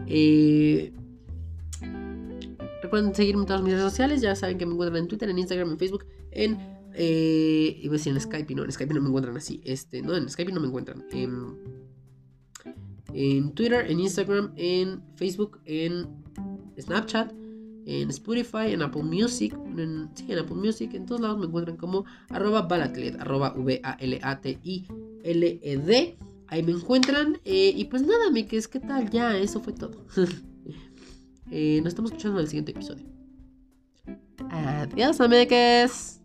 Eh, recuerden seguirme en todas mis redes sociales. Ya saben que me encuentran en Twitter, en Instagram, en Facebook, en. Eh, iba a decir en Skype, no, en Skype no me encuentran así. Este, no, en Skype no me encuentran. En, en Twitter, en Instagram, en Facebook, en Snapchat, en Spotify, en Apple Music, en, sí, en Apple Music, en todos lados me encuentran como arroba balatlet, arroba V-A-L-A-T-I-L-E-D. Ahí me encuentran. eh, y pues nada, Mikes, ¿qué tal? Ya, eso fue todo. Eh, nos estamos escuchando en el siguiente episodio. Adiós, amigues.